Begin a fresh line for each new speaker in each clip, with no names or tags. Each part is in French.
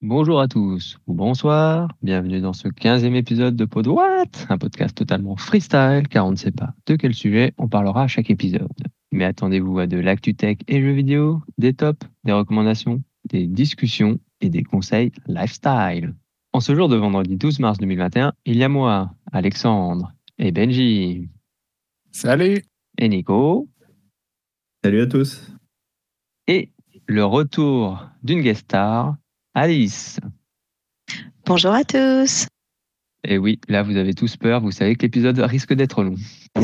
Bonjour à tous ou bonsoir, bienvenue dans ce 15e épisode de Pod What, un podcast totalement freestyle car on ne sait pas de quel sujet on parlera à chaque épisode. Mais attendez-vous à de l'actu tech et jeux vidéo, des tops, des recommandations, des discussions et des conseils lifestyle. En ce jour de vendredi 12 mars 2021, il y a moi, Alexandre et Benji
Salut
et Nico
Salut à tous.
et le retour d'une guest star, Alice.
Bonjour à tous.
Et oui, là vous avez tous peur, vous savez que l'épisode risque d'être long.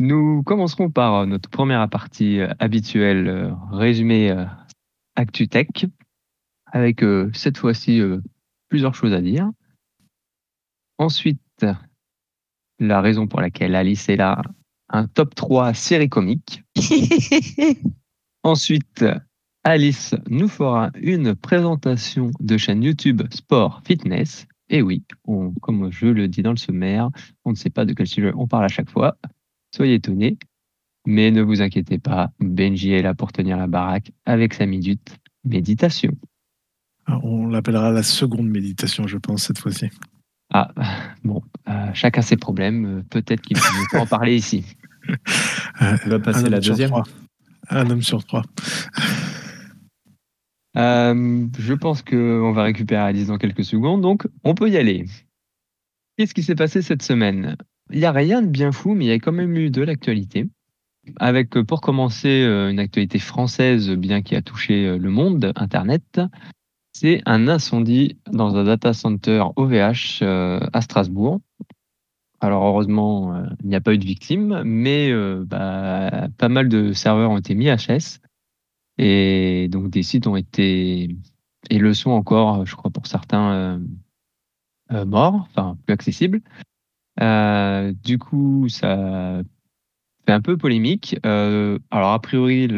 Nous commencerons par euh, notre première partie euh, habituelle, euh, résumé euh, Actu Tech, avec cette fois-ci plusieurs choses à dire. Ensuite, la raison pour laquelle Alice est là, un top 3 série comique. Ensuite, Alice nous fera une présentation de chaîne YouTube Sport Fitness. Et oui, on- comme je le dis dans le sommaire, on ne sait pas de quel sujet on parle à chaque fois. Soyez étonnés. Mais ne vous inquiétez pas, Benji est là pour tenir la baraque avec sa minute méditation.
Alors, On l'appellera la seconde méditation, je pense, cette fois-ci.
Ah, bon, euh, chacun ses problèmes. euh, Peut-être qu'il faut en parler ici.
Euh,
On va passer la deuxième.
Un homme sur trois.
Euh, je pense qu'on va récupérer Alice dans quelques secondes, donc on peut y aller. Qu'est-ce qui s'est passé cette semaine? Il n'y a rien de bien fou, mais il y a quand même eu de l'actualité. Avec, euh, pour commencer, euh, une actualité française, bien qui a touché le monde, Internet. C'est un incendie dans un data center OVH à Strasbourg. Alors heureusement, il n'y a pas eu de victimes, mais bah, pas mal de serveurs ont été mis HS. Et donc des sites ont été et le sont encore, je crois pour certains euh, euh, morts, enfin plus accessibles. Euh, du coup, ça fait un peu polémique. Euh, alors a priori,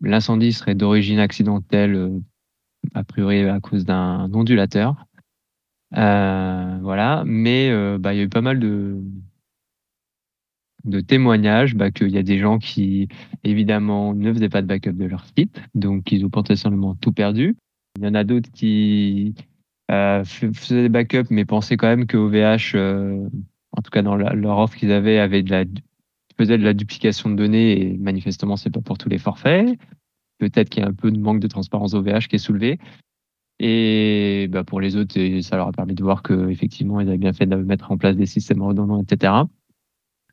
l'incendie serait d'origine accidentelle, a priori à cause d'un ondulateur. Euh, voilà, mais euh, bah, il y a eu pas mal de de témoignages bah, qu'il y a des gens qui évidemment ne faisaient pas de backup de leur site, donc ils ont potentiellement tout perdu. Il y en a d'autres qui euh, faisaient des backups mais pensaient quand même que OVH, euh, en tout cas dans leur offre qu'ils avaient, avait de la, faisait de la duplication de données et manifestement c'est pas pour tous les forfaits. Peut-être qu'il y a un peu de manque de transparence OVH qui est soulevé. Et bah, pour les autres, ça leur a permis de voir qu'effectivement, ils avaient bien fait de mettre en place des systèmes redondants, etc.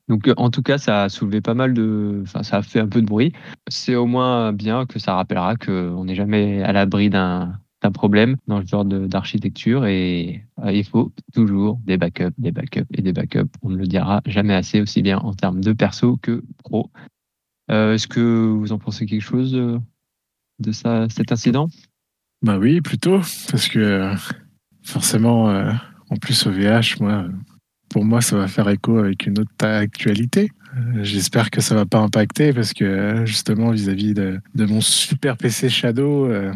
Donc, euh, en tout cas, ça a soulevé pas mal de. Enfin, ça a fait un peu de bruit. C'est au moins bien que ça rappellera qu'on n'est jamais à l'abri d'un problème dans ce genre d'architecture et euh, il faut toujours des backups, des backups et des backups. On ne le dira jamais assez, aussi bien en termes de perso que pro. Euh, Est-ce que vous en pensez quelque chose de ça, cet incident?
Bah oui, plutôt. Parce que forcément, en plus, au VH, moi, pour moi, ça va faire écho avec une autre actualité. Euh, J'espère que ça va pas impacter parce que justement, vis-à-vis de, mon super PC Shadow, euh,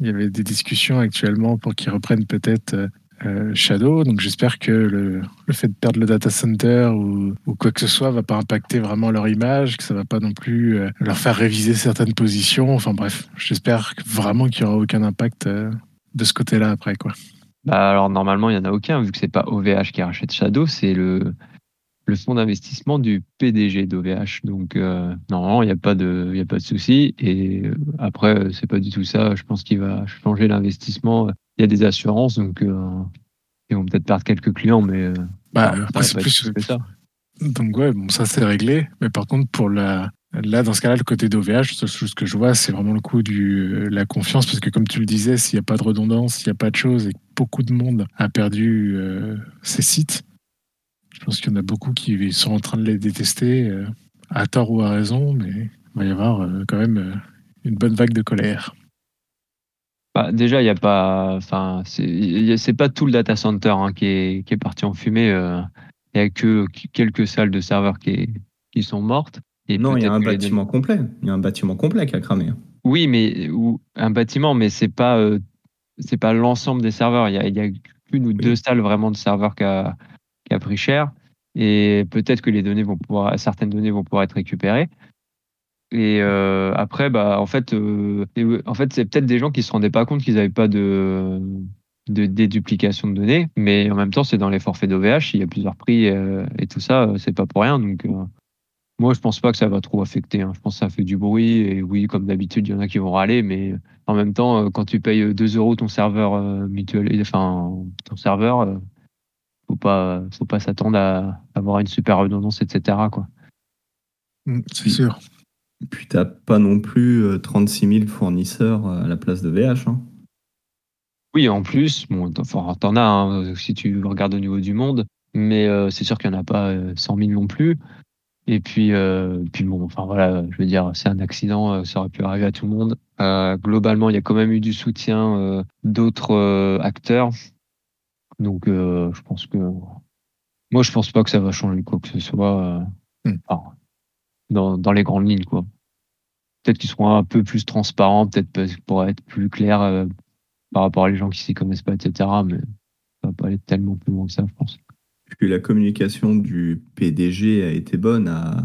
il y avait des discussions actuellement pour qu'ils reprennent peut-être euh, Shadow. Donc j'espère que le, fait de perdre le data center ou, quoi que ce soit va pas impacter vraiment leur image, que ça va pas non plus leur faire réviser certaines positions. Enfin bref, j'espère vraiment qu'il y aura aucun impact de ce côté-là après quoi.
Bah alors normalement il y en a aucun vu que c'est pas OVH qui rachète Shadow, c'est le le fonds d'investissement du PDG d'OVH. Donc euh, normalement il n'y a pas de il y a pas de souci et euh, après c'est pas du tout ça. Je pense qu'il va changer l'investissement. Il y a des assurances donc euh, ils vont peut-être perdre quelques clients mais euh,
Bah, après c'est plus
que ça.
donc ouais bon ça c'est réglé, mais par contre pour la Là, dans ce cas-là, le côté d'OVH, la chose que je vois, c'est vraiment le coup de la confiance, parce que comme tu le disais, s'il n'y a pas de redondance, s'il n'y a pas de choses, et beaucoup de monde a perdu euh, ses sites, je pense qu'il y en a beaucoup qui sont en train de les détester, euh, à tort ou à raison, mais il va y avoir euh, quand même euh, une bonne vague de colère.
Bah, déjà, il y a pas, enfin, c'est pas tout le data center hein, qui, est, qui est parti en fumée. euh, Il y a que quelques salles de serveurs qui, qui sont mortes. Et
Non, il y a un
les
bâtiment complet. Il y a un bâtiment complet qui a cramé.
Oui, mais ou un bâtiment, mais c'est pas euh, c'est pas l'ensemble des serveurs. Il y a, il y a une ou deux salles vraiment de serveurs qui a, qui a pris cher. Et peut-être que les données vont pouvoir, certaines données vont pouvoir être récupérées. Et euh, après, bah, en fait, euh, en fait c'est peut-être des gens qui se rendaient pas compte qu'ils n'avaient pas de, de déduplication de données, mais en même temps, c'est dans les forfaits d'OVH, il y a plusieurs prix euh, et tout ça, c'est pas pour rien. Donc, euh, moi, je pense pas que ça va trop affecter. hein. Je pense que ça fait du bruit et oui, comme d'habitude, il y en a qui vont râler, mais en même temps, euh, quand tu payes 2 euros ton serveur euh, mutuel, enfin, ton serveur, euh, faut pas, faut pas s'attendre à avoir une super redondance, etc. Quoi.
Mm, C'est sûr.
Puis t'as pas non plus euh, 36 000 fournisseurs euh, à la place de VH. hein.
Oui, en plus, bon, t'en as hein, si tu regardes au niveau du monde, mais euh, c'est sûr qu'il n'y en a pas euh, 100 000 non plus. Et puis, euh, puis bon, enfin voilà, je veux dire, c'est un accident, euh, ça aurait pu arriver à tout le monde. Euh, globalement, il y a quand même eu du soutien euh, d'autres euh, acteurs. Donc, euh, je pense que. Moi, je pense pas que ça va changer quoi que ce soit euh,
Hmm.
enfin, dans, dans les grandes lignes, quoi. Peut-être qu'ils seront un peu plus transparents, peut-être parce- pour être plus clairs euh, par rapport à les gens qui s'y connaissent pas, etc. Mais ça va pas aller tellement plus loin que ça, je pense.
Puis la communication du PDG a été bonne à,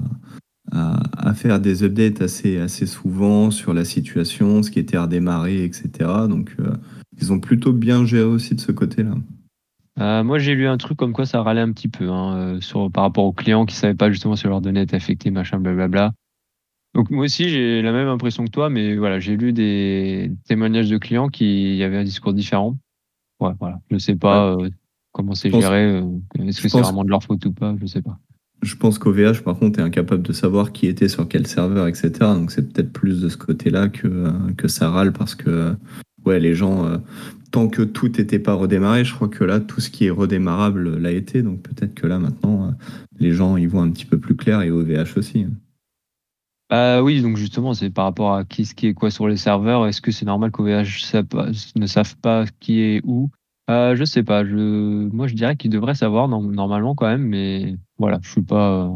à, à faire des updates assez, assez souvent sur la situation, ce qui était redémarré, etc. Donc euh, ils ont plutôt bien géré aussi de ce côté-là.
Euh, moi, j'ai lu un truc comme quoi ça râlait un petit peu hein, euh, sur, par rapport aux clients qui savaient pas justement si leurs données étaient affectées, machin, blablabla. Donc moi aussi, j'ai la même impression que toi, mais voilà, j'ai lu des témoignages de clients qui avaient un discours différent. Ouais, voilà. Je sais pas euh, comment c'est
pense-
géré. euh, Est-ce que c'est
pense-
vraiment de leur faute ou pas Je sais pas.
Je pense qu'OVH, par contre, est incapable de savoir qui était sur quel serveur, etc. Donc c'est peut-être plus de ce côté-là que, euh, que ça râle parce que ouais, les gens, euh, tant que tout n'était pas redémarré, je crois que là, tout ce qui est redémarrable l'a été. Donc peut-être que là, maintenant, euh, les gens y voient un petit peu plus clair et OVH aussi.
Bah oui, donc justement, c'est par rapport à qui ce qui est quoi sur les serveurs. Est-ce que c'est normal qu'OVH ne savent pas qui est où? Euh, Je sais pas. Je, moi, je dirais qu'ils devraient savoir norm- normalement quand même, mais voilà, je suis pas, euh,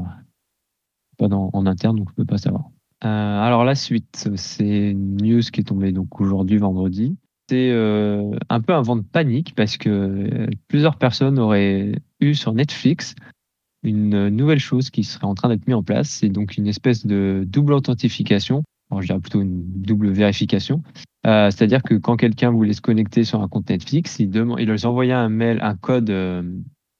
pas dans, en interne, donc je peux pas savoir. Euh, alors la suite, c'est une news qui est tombée donc aujourd'hui, vendredi. C'est euh, un peu un vent de panique parce que plusieurs personnes auraient eu sur Netflix une nouvelle chose qui serait en train d'être mise en place. C'est donc une espèce de double authentification. Je dirais plutôt une double vérification. Euh, C'est-à-dire que quand quelqu'un voulait se connecter sur un compte Netflix, il, leur envoyait un mail, un code euh,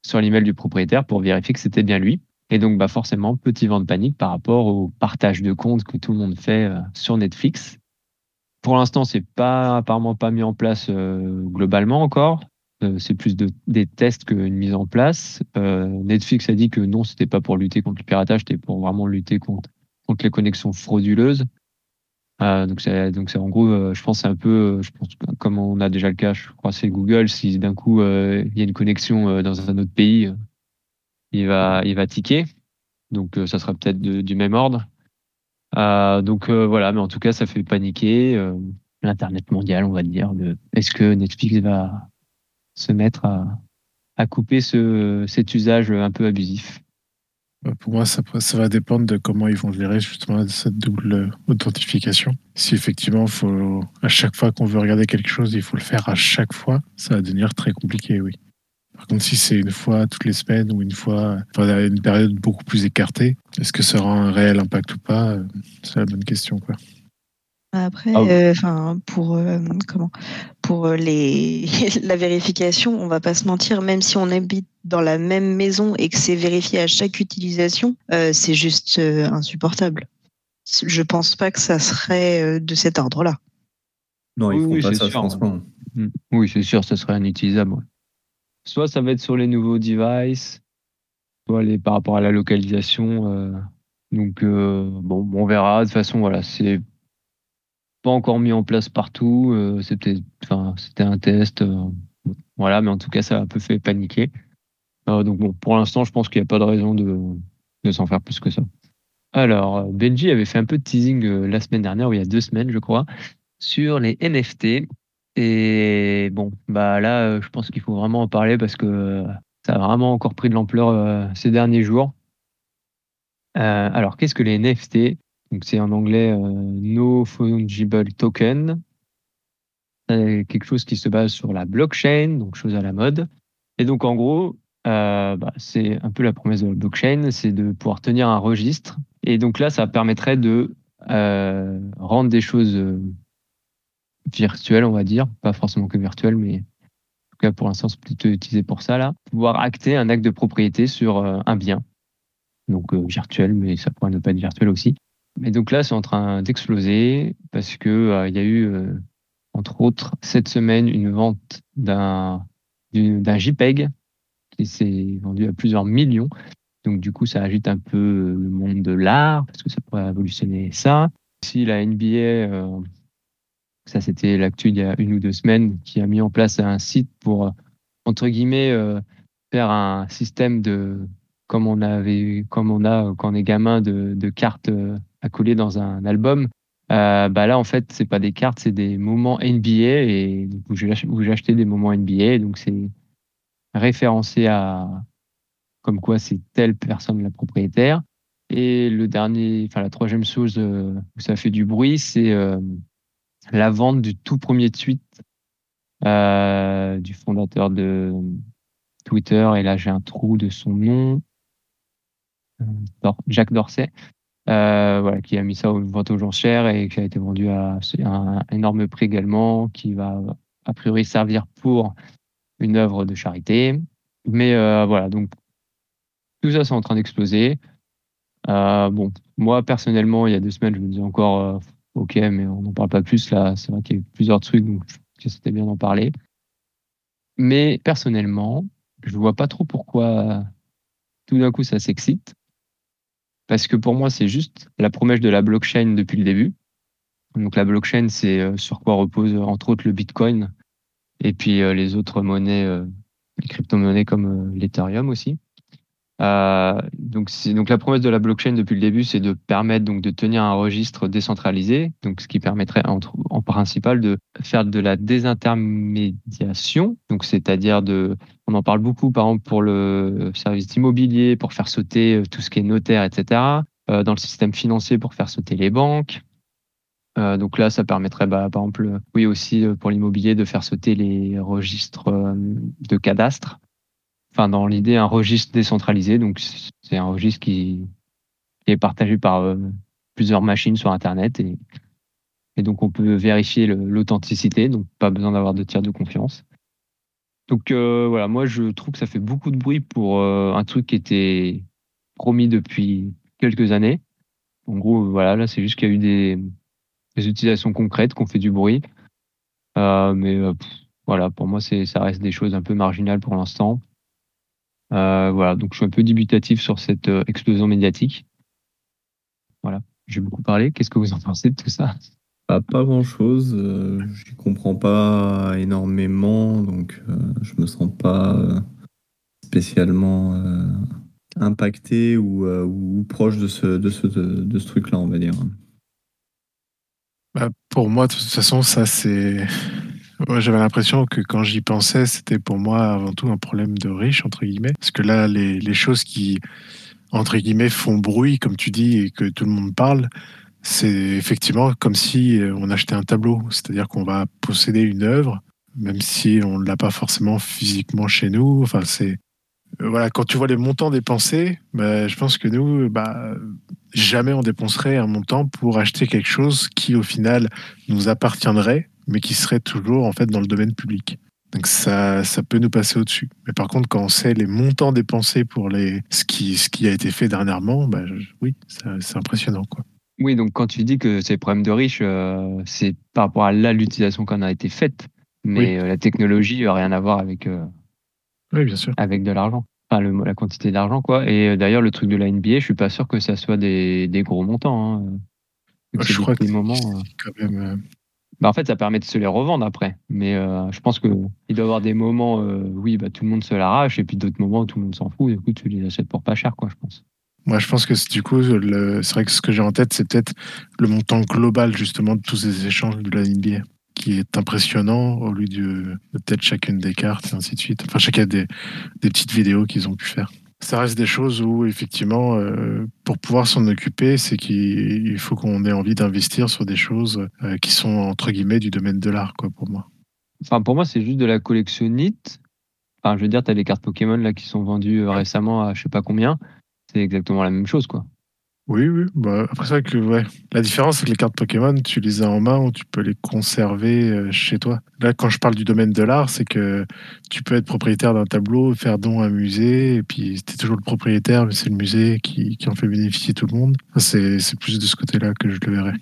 sur l'email du propriétaire pour vérifier que c'était bien lui. Et donc, bah forcément, petit vent de panique par rapport au partage de comptes que tout le monde fait euh, sur Netflix. Pour l'instant, c'est pas apparemment pas mis en place globalement encore. C'est plus de, des tests qu'une mise en place. Netflix a dit que non, c'était pas pour lutter contre le piratage, c'était pour vraiment lutter contre, contre les connexions frauduleuses. Euh, donc c'est donc c'est en gros, euh, je pense c'est un peu, euh, je pense comme on a déjà le cas, je crois c'est Google. Si d'un coup il y a une connexion dans un autre pays, il va il va tiquer. Donc ça sera peut-être du même ordre. Donc voilà, mais en tout cas ça fait paniquer l'internet mondial, on va dire. Est-ce que Netflix va se mettre à, à couper ce, cet usage un peu abusif?
Bah, Pour moi, ça, ça va dépendre de comment ils vont gérer justement cette double authentification. Si effectivement, faut, à chaque fois qu'on veut regarder quelque chose, il faut le faire à chaque fois, ça va devenir très compliqué, oui. Par contre, si c'est une fois toutes les semaines ou une fois, enfin, à une période beaucoup plus écartée, est-ce que ça aura un réel impact ou pas euh, C'est la bonne question, quoi.
Après,
Ah oui.
euh, enfin, pour euh, comment, pour euh, les la vérification, on va pas se mentir, même si on habite dans la même maison et que c'est vérifié à chaque utilisation, euh, c'est juste euh, insupportable. Je pense pas que ça serait euh, de cet ordre-là.
Non, ils
Oui,
font
oui,
pas
c'est
ça,
sûr.
franchement.
Mm. Oui, c'est sûr, ça serait inutilisable. ouais. Soit ça va être sur les nouveaux devices, soit les, par rapport à la localisation. euh, donc, euh, bon, on verra. De toute façon, voilà, c'est pas encore mis en place partout. euh, c'était, un test. euh, voilà, mais en tout cas, ça a un peu fait paniquer. Euh, donc, bon, pour l'instant, je pense qu'il n'y a pas de raison de, s'en faire plus que ça. Alors, Benji avait fait un peu de teasing la semaine dernière, ou il y a deux semaines, je crois, sur les NFT. Et bon, bah là, je pense qu'il faut vraiment en parler parce que ça a vraiment encore pris de l'ampleur ces derniers jours. Alors, qu'est-ce que les NFT Donc, c'est en anglais euh, No Fungible Token. C'est quelque chose qui se base sur la blockchain, donc chose à la mode. Et donc, en gros, euh, bah, c'est un peu la promesse de la blockchain, c'est de pouvoir tenir un registre. Et donc là, ça permettrait de euh, rendre des choses virtuelles, on va dire, pas forcément que virtuelles, mais en tout cas pour l'instant c'est plutôt utilisé pour ça là, pouvoir acter un acte de propriété sur un bien, donc virtuel, mais ça pourrait ne pas être virtuel aussi. Et donc là c'est en train d'exploser parce que il y a eu entre autres cette semaine une vente d'un d'un JPEG qui s'est vendu à plusieurs millions donc du coup, ça agite un peu euh, le monde de l'art, parce que ça pourrait révolutionner ça. Si la NBA, euh, ça c'était l'actu il y a une ou deux semaines, qui a mis en place un site pour, euh, entre guillemets, faire un système de, comme on, avait, comme on a quand on est gamin, de, de cartes à coller dans un album. bah là, en fait, c'est pas des cartes, c'est des moments NBA et vous, vous achetez des moments NBA. Donc c'est référencé à, comme quoi c'est telle personne la propriétaire. Et le dernier, enfin la troisième chose euh, où ça fait du bruit, c'est euh, la vente du tout premier tweet euh, du fondateur de Twitter. Et là, j'ai un trou de son nom, Jacques Dorsey, voilà, qui a mis ça au vente aux enchères et qui a été vendu à un énorme prix également, qui va a priori servir pour une œuvre de charité. Mais voilà, donc tout ça, c'est en train d'exploser. Euh, bon, moi, personnellement, il y a deux semaines, je me disais encore, euh, OK, mais on n'en parle pas plus. Là, c'est vrai qu'il y a eu plusieurs trucs, donc c'était bien d'en parler. Mais personnellement, je ne vois pas trop pourquoi tout d'un coup ça s'excite. Parce que pour moi, c'est juste la promesse de la blockchain depuis le début. Donc la blockchain, c'est euh, sur quoi repose entre autres le Bitcoin et puis les autres monnaies, les crypto-monnaies comme l'Ethereum aussi. Euh, donc, la promesse de la blockchain depuis le début, c'est de permettre donc de tenir un registre décentralisé, donc ce qui permettrait en, principal de faire de la désintermédiation, donc c'est-à-dire de, on en parle beaucoup par exemple pour le service immobilier, pour faire sauter euh, tout ce qui est notaire, etc. Euh, dans le système financier pour faire sauter les banques. Donc là, ça permettrait, bah, par exemple, oui aussi pour l'immobilier de faire sauter les registres de cadastre enfin dans l'idée un registre décentralisé. Donc c'est un registre qui, est partagé par euh, plusieurs machines sur Internet et, donc on peut vérifier l'authenticité, donc pas besoin d'avoir de tiers de confiance. Donc euh, voilà, moi je trouve que ça fait beaucoup de bruit pour euh, un truc qui était promis depuis quelques années. En gros, voilà, là c'est juste qu'il y a eu des, utilisations concrètes qui ont fait du bruit. mais voilà, pour moi, ça reste des choses un peu marginales pour l'instant. Euh, voilà, donc je suis un peu dubitatif sur cette euh, explosion médiatique. Voilà, j'ai beaucoup parlé. Qu'est-ce que vous en pensez de tout ça?
Pas, grand-chose. Euh, je comprends pas énormément, donc je me sens pas spécialement impacté ou, proche de ce, de ce, de ce truc-là, on va dire.
Bah, pour moi, de toute façon, ça c'est j'avais l'impression que quand j'y pensais, c'était pour moi avant tout un problème de riche, entre guillemets. Parce que là, les, les, choses qui, entre guillemets, font bruit, comme tu dis, et que tout le monde parle, c'est effectivement comme si euh, on achetait un tableau. C'est-à-dire qu'on va posséder une œuvre, même si on ne l'a pas forcément physiquement chez nous. Enfin, c'est. Euh, voilà, quand tu vois les montants dépensés, bah, je pense que nous, bah, jamais on dépenserait un montant pour acheter quelque chose qui, au final, nous appartiendrait mais qui serait toujours en fait dans le domaine public. Donc ça, ça peut nous passer au-dessus. Mais par contre, quand on sait les montants dépensés pour les, ce, qui, ce qui a été fait dernièrement, bah, oui, c'est impressionnant. Quoi.
Oui, donc quand tu dis que c'est problème de riches, euh, c'est par rapport à l'utilisation qu'on a été faite. Mais euh, la technologie n'a rien à voir avec, euh,
oui, bien sûr.
avec de l'argent. Enfin, le, la quantité d'argent, quoi. Et d'ailleurs, le truc de la NBA, je suis pas sûr que ça soit des, des gros montants. Hein.
je crois que moments, quand même
bah, en fait, ça permet de se les revendre après. Mais euh, je pense qu'il doit y avoir des moments, euh, oui, bah, tout le monde se l'arrache, et puis d'autres moments où tout le monde s'en fout. Et du coup, tu les achètes pour pas cher, quoi, je pense.
Moi, je pense que du coup, c'est vrai que ce que j'ai en tête, c'est peut-être le montant global, justement, de tous ces échanges de la NBA, qui est impressionnant au lieu de, peut-être chacune des cartes, et ainsi de suite. Enfin, chacun des, des petites vidéos qu'ils ont pu faire ça reste des choses où, effectivement, euh, pour pouvoir s'en occuper, c'est qu'il faut qu'on ait envie d'investir sur des choses euh, qui sont, entre guillemets, du domaine de l'art, quoi, pour moi.
Enfin, pour moi, c'est juste de la collectionnite. Enfin, je veux dire, tu as les cartes Pokémon là, qui sont vendues euh, récemment à je sais pas combien. C'est exactement la même chose, quoi.
Oui, oui. Bah, après, c'est vrai que ouais. la différence, c'est que les cartes Pokémon, tu les as en main ou tu peux les conserver euh, chez toi. Là, quand je parle du domaine de l'art, c'est que tu peux être propriétaire d'un tableau, faire don à un musée, et puis tu es toujours le propriétaire, mais c'est le musée qui, qui en fait bénéficier tout le monde. C'est c'est plus de ce côté-là que je le verrais.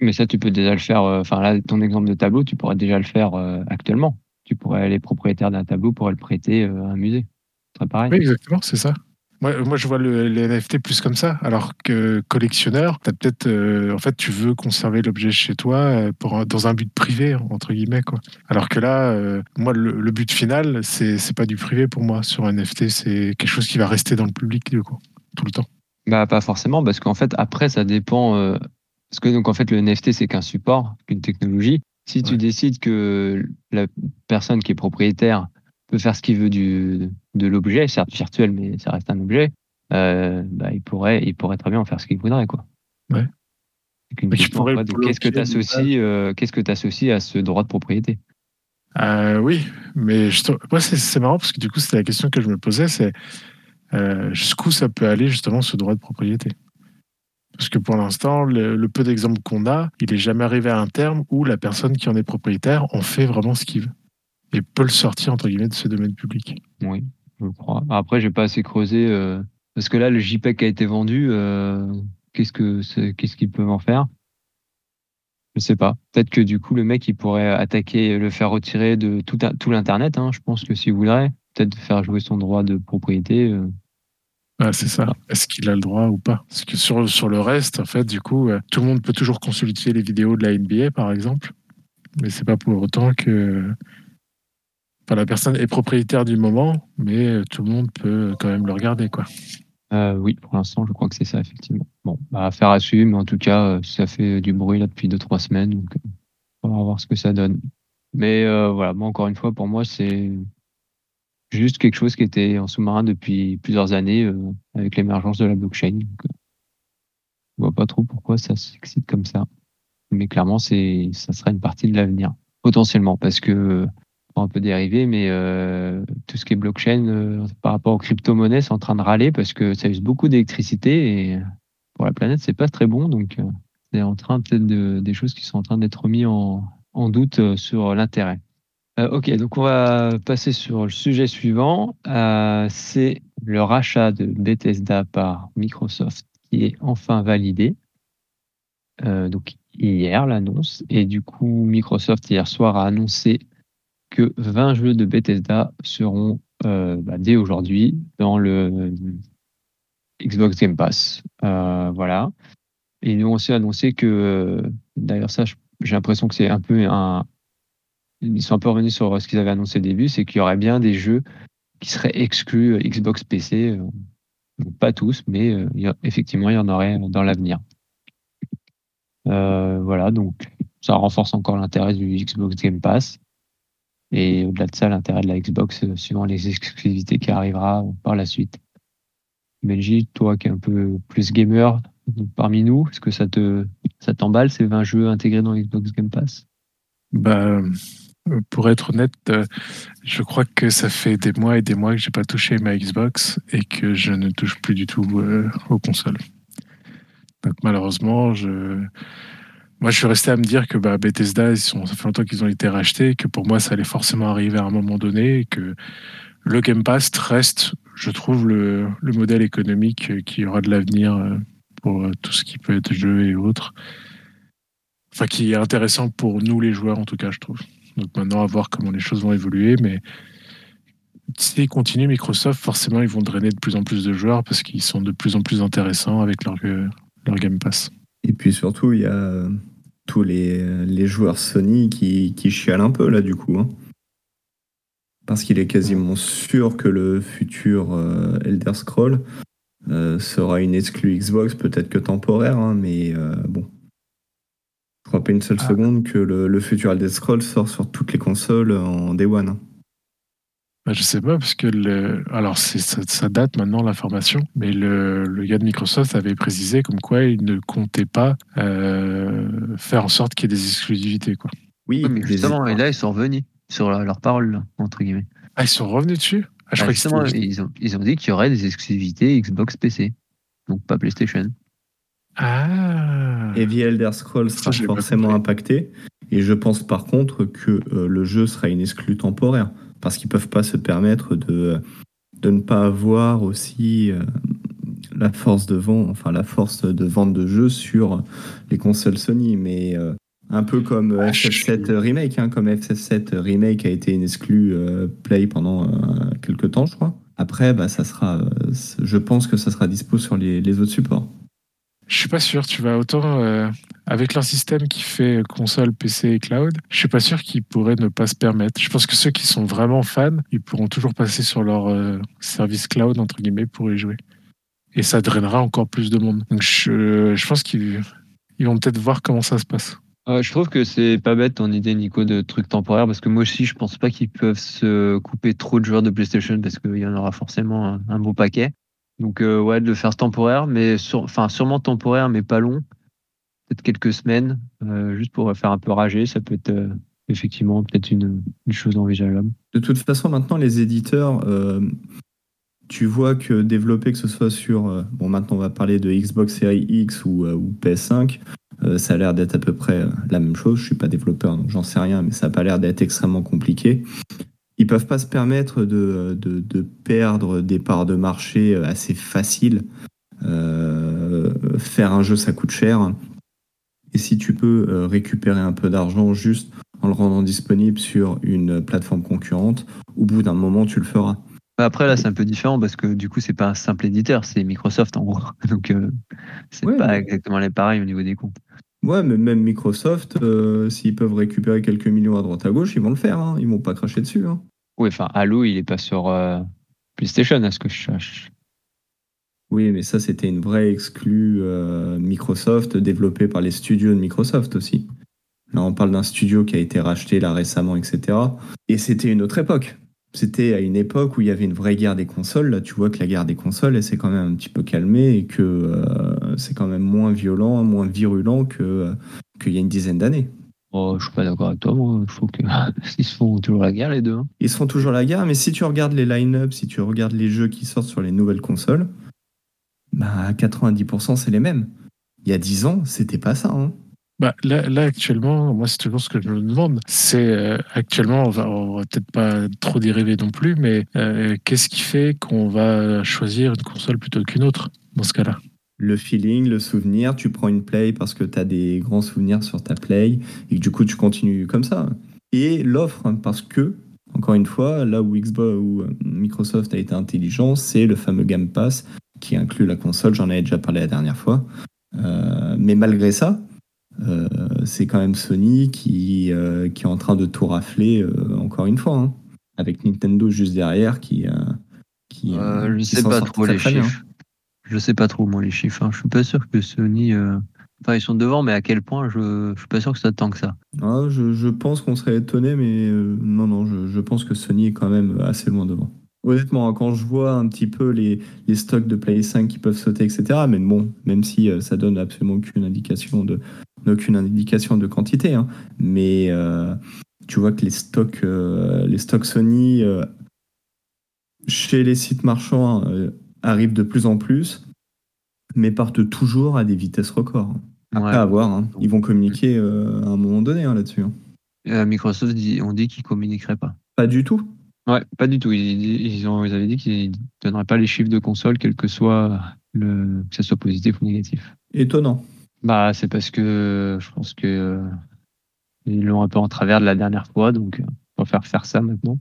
Mais ça, tu peux déjà le faire. euh, Enfin, là, ton exemple de tableau, tu pourrais déjà le faire euh, actuellement. Tu pourrais aller propriétaire d'un tableau pour le prêter à un musée. Ce serait pareil.
Oui, exactement, c'est ça. Moi, moi, je vois le, les NFT plus comme ça. Alors que collectionneur, as peut-être, euh, en fait, tu veux conserver l'objet chez toi euh, pour, dans un but privé, entre guillemets. Quoi. Alors que là, euh, moi, le, le but final, c'est c'est pas du privé pour moi. Sur un NFT, c'est quelque chose qui va rester dans le public, du coup, tout le temps.
Bah, pas forcément, parce qu'en fait, après, ça dépend. euh, parce que donc, en fait, le NFT, c'est qu'un support, qu'une technologie. Si tu
Ouais.
décides que la personne qui est propriétaire peut faire ce qu'il veut du, de l'objet, certes virtuel, mais ça reste un objet, euh, bah, il, pourrait, il pourrait très bien en faire ce qu'il voudrait. Quoi.
Ouais.
Qu'est-ce que tu associes, qu'est-ce que t'associes à ce droit de propriété?
Euh, oui, mais moi, c'est c'est marrant parce que du coup, c'était la question que je me posais, c'est euh, jusqu'où ça peut aller justement ce droit de propriété? Parce que pour l'instant, le, le peu d'exemples qu'on a, il est jamais arrivé à un terme où la personne qui en est propriétaire en fait vraiment ce qu'il veut et peut le sortir entre guillemets de ce domaine public.
Oui, je crois. Après, j'ai pas assez creusé. euh, parce que là, le JPEG a été vendu, euh, qu'est-ce que qu'est-ce qu'ils peuvent en faire? Je sais pas. Peut-être que du coup, le mec, il pourrait attaquer, le faire retirer de tout, l'internet. hein. Je pense que s'il voudrait, peut-être faire jouer son droit de propriété. euh.
Ah, c'est ça. Est-ce qu'il a le droit ou pas? Parce que sur, sur le reste, en fait, du coup, tout le monde peut toujours consulter les vidéos de la NBA, par exemple, mais c'est pas pour autant que la personne est propriétaire du moment, mais euh, tout le monde peut quand même le regarder, quoi.
Euh, oui, pour l'instant, je crois que c'est ça, effectivement. Bon, bah, affaire à suivre, mais en tout cas, euh, ça fait du bruit là depuis 2-3 semaines, donc euh, on va voir ce que ça donne. Mais euh, voilà, encore une fois, pour moi, c'est juste quelque chose qui était en sous-marin depuis plusieurs années euh, avec l'émergence de la blockchain. Donc, euh, je vois pas trop pourquoi ça s'excite comme ça. Mais clairement, ça sera une partie de l'avenir, potentiellement, parce que euh, un peu dérivé, mais euh, tout ce qui est blockchain euh, par rapport aux crypto-monnaies, c'est en train de râler parce que ça use beaucoup d'électricité et pour la planète, c'est pas très bon. Donc, euh, c'est en train peut-être de, des choses qui sont en train d'être mis en, en doute sur l'intérêt. Ok, donc on va passer sur le sujet suivant. C'est le rachat de Bethesda par Microsoft qui est enfin validé. Donc hier l'annonce et du coup Microsoft hier soir a annoncé que 20 jeux de Bethesda seront euh, bah, dès aujourd'hui dans le Xbox Game Pass. Euh, voilà. Et ils ont aussi annoncé que, euh, d'ailleurs ça, j'ai l'impression que c'est un peu un... Ils sont un peu revenus sur ce qu'ils avaient annoncé au début, c'est qu'il y aurait bien des jeux qui seraient exclus Xbox PC. pas tous, mais effectivement, il y en aurait dans l'avenir. Voilà, donc ça renforce encore l'intérêt du Xbox Game Pass. Et au-delà de ça, l'intérêt de la Xbox, euh, suivant les exclusivités qui arrivera par la suite. Benji, toi qui es un peu plus gamer parmi nous, est-ce que ça te ça t'emballe ces 20 jeux intégrés dans Xbox Game Pass?
Bah, pour être honnête, euh, je crois que ça fait des mois et des mois que j'ai pas touché ma Xbox et que je ne touche plus du tout aux consoles. Donc malheureusement, je... moi je suis resté à me dire que bah, Bethesda, ils sont... ça fait longtemps qu'ils ont été rachetés, que pour moi ça allait forcément arriver à un moment donné, et que le Game Pass reste, je trouve, le, le modèle économique qui aura de l'avenir euh, pour euh, tout ce qui peut être jeu et autres. Enfin, qui est intéressant pour nous les joueurs en tout cas, je trouve. Donc maintenant, à voir comment les choses vont évoluer, mais s'ils continuent Microsoft, forcément, ils vont drainer de plus en plus de joueurs parce qu'ils sont de plus en plus intéressants avec leur, euh, leur Game Pass.
Et puis surtout, il y a tous les, les joueurs Sony qui, qui chialent un peu là du coup. hein. Parce qu'il est quasiment sûr que le futur euh, Elder Scroll euh, sera une exclue Xbox, peut-être que temporaire, hein, mais euh, bon. Je crois pas une seule
Ah.
seconde que le, le futur Elder Scroll sort sur toutes les consoles en Day One. hein.
Bah, je sais pas, parce que le... alors ça, ça date maintenant l'information, mais le, le gars de Microsoft avait précisé comme quoi il ne comptait pas euh, faire en sorte qu'il y ait des exclusivités. Quoi.
Oui,
mais justement, et là, ils sont revenus sur leur, leur parole, entre guillemets.
Ah, ils sont revenus dessus? Ah, je
Bah,
crois que
justement,
c'était-
ils ont, ils ont dit qu'il y aurait des exclusivités Xbox PC, donc pas PlayStation.
Ah
Et The Elder Scrolls sera forcément impacté. Et je pense par contre que euh, le jeu sera une exclue temporaire. Parce qu'ils peuvent pas se permettre de, de ne pas avoir aussi euh, la force de vente, enfin la force de vente de jeux sur les consoles Sony. Mais euh, un peu comme
Ah, je
FF7 Remake, hein, comme FF7 Remake a été une exclue euh, Play pendant euh, quelques temps, je crois. Après, bah, ça sera, je pense que ça sera dispo sur les, les autres supports.
Je suis pas sûr, tu vas autant euh, avec leur système qui fait console, PC et cloud, je suis pas sûr qu'ils pourraient ne pas se permettre. Je pense que ceux qui sont vraiment fans, ils pourront toujours passer sur leur euh, service cloud entre guillemets pour y jouer. Et ça drainera encore plus de monde. Donc je, pense qu'ils ils vont peut-être voir comment ça se passe.
Euh, je trouve que c'est pas bête ton idée, Nico, de trucs temporaires, parce que moi aussi, je pense pas qu'ils peuvent se couper trop de joueurs de PlayStation, parce qu'il y en aura forcément un beau paquet. Donc, euh, ouais, de le faire temporaire, mais enfin, sûrement temporaire, mais pas long. Peut-être quelques semaines, euh, juste pour faire un peu rager, ça peut être euh, effectivement peut-être une, chose envisageable.
De toute façon, maintenant, les éditeurs, tu vois que développer, que ce soit sur. bon, maintenant, on va parler de Xbox Series X ou, ou PS5, euh, ça a l'air d'être à peu près la même chose. Je suis pas développeur, donc j'en sais rien, mais ça n'a pas l'air d'être extrêmement compliqué. Ils peuvent pas se permettre de, de, de perdre des parts de marché assez faciles. Euh, faire un jeu, ça coûte cher. Et si tu peux euh, récupérer un peu d'argent juste en le rendant disponible sur une plateforme concurrente, au bout d'un moment, tu le feras.
Après, là, c'est un peu différent, parce que du coup, c'est pas un simple éditeur, c'est Microsoft, en gros. Donc, euh, c'est
Ouais,
pas
mais-
exactement les pareils au niveau des comptes.
Ouais, mais même Microsoft, euh, s'ils peuvent récupérer quelques millions à droite à gauche, ils vont le faire. Hein. Ils vont pas cracher dessus. Hein.
Oui, enfin, Halo, il est pas sur euh, PlayStation, à ce que je sache.
Oui, mais ça, c'était une vraie exclue euh, Microsoft, développée par les studios de Microsoft aussi. Là, on parle d'un studio qui a été racheté là récemment, etc. Et c'était une autre époque. C'était à une époque où il y avait une vraie guerre des consoles. Là, tu vois que la guerre des consoles, elle s'est quand même un petit peu calmée et que euh, c'est quand même moins violent, moins virulent qu'il y a une dizaine d'années.
Oh, je suis pas d'accord avec toi, moi. Il faut que ils se font toujours la guerre, les deux. hein.
Ils se font toujours la guerre, mais si tu regardes les line-up, si tu regardes les jeux qui sortent sur les nouvelles consoles, bah, à 90% c'est les mêmes. Il y a 10 ans, c'était pas ça. hein.
Bah, là, là, actuellement, moi, c'est toujours ce que je me demande. C'est euh, actuellement, on va, on va peut-être pas trop dériver non plus, mais euh, qu'est-ce qui fait qu'on va choisir une console plutôt qu'une autre dans ce cas-là?
Le feeling, le souvenir, tu prends une play parce que tu as des grands souvenirs sur ta play et que du coup tu continues comme ça. Et l'offre, hein, parce que, encore une fois, là où Xbox ou euh, Microsoft a été intelligent, c'est le fameux Game Pass qui inclut la console, j'en avais déjà parlé la dernière fois. Euh, mais malgré ça, euh, c'est quand même Sony qui, euh, qui est en train de tout rafler encore une fois, hein, avec Nintendo juste derrière qui, qui,
je sais pas trop les
bien.
Je sais pas trop, moi, les chiffres. hein. Je suis pas sûr que Sony. euh, Enfin, ils sont devant, mais à quel point, je, je suis pas sûr que ça tant que ça.
Ah, je, pense qu'on serait étonné, mais euh, non, non, je, pense que Sony est quand même assez loin devant. Honnêtement, hein, quand je vois un petit peu les, les stocks de Play 5 qui peuvent sauter, etc., mais bon, même si euh, ça donne absolument aucune indication de, aucune indication de quantité, hein, mais tu vois que les stocks, les stocks Sony chez les sites marchands euh, arrivent de plus en plus, mais partent toujours à des vitesses records.
Ouais.
À voir, hein. ils vont communiquer euh, à un moment donné hein, là-dessus. hein.
Euh, Microsoft, dit, on dit qu'ils communiqueraient pas.
Pas du tout.
Ouais, pas du tout. Ils, ils, ont, ils avaient dit qu'ils donneraient pas les chiffres de console, quel que soit le, que ce soit positif ou négatif.
Étonnant.
Bah, c'est parce que je pense que euh, ils l'ont un peu en travers de la dernière fois, donc on va faire faire ça maintenant.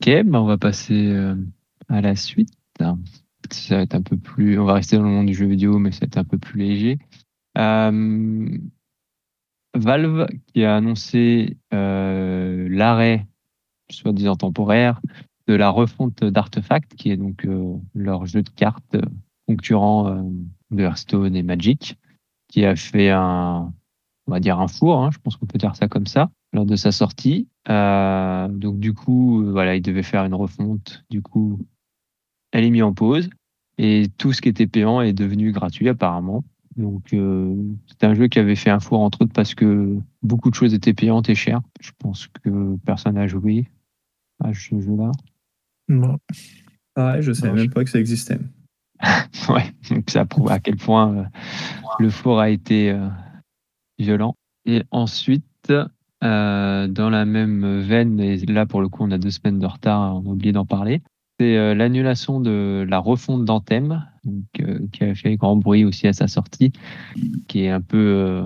Ok, bah on va passer à la suite. Ça va être un peu plus. On va rester dans le monde du jeu vidéo, mais ça va être un peu plus léger. Euh, Valve qui a annoncé euh, l'arrêt, soi-disant temporaire, de la refonte d'Artefact, qui est donc euh, leur jeu de cartes concurrent de Hearthstone et Magic, qui a fait un, on va dire un four, hein, je pense qu'on peut dire ça comme ça, lors de sa sortie. Donc du coup, voilà, il devait faire une refonte. Du coup, elle est mise en pause et tout ce qui était payant est devenu gratuit apparemment. Donc euh, c'est un jeu qui avait fait un four entre autres parce que beaucoup de choses étaient payantes et chères. Je pense que personne n'a joué à ce jeu-là.
Non.
Pareil, je savais
Non,
même
je-
pas que ça existait.
ouais, donc ça prouve à quel point euh, le four a été euh, violent. Et ensuite, euh, dans la même veine, et là pour le coup on a deux semaines de retard, on a oublié d'en parler, c'est l'annulation de la refonte d'Anthem, qui a fait grand bruit aussi à sa sortie, qui est un peu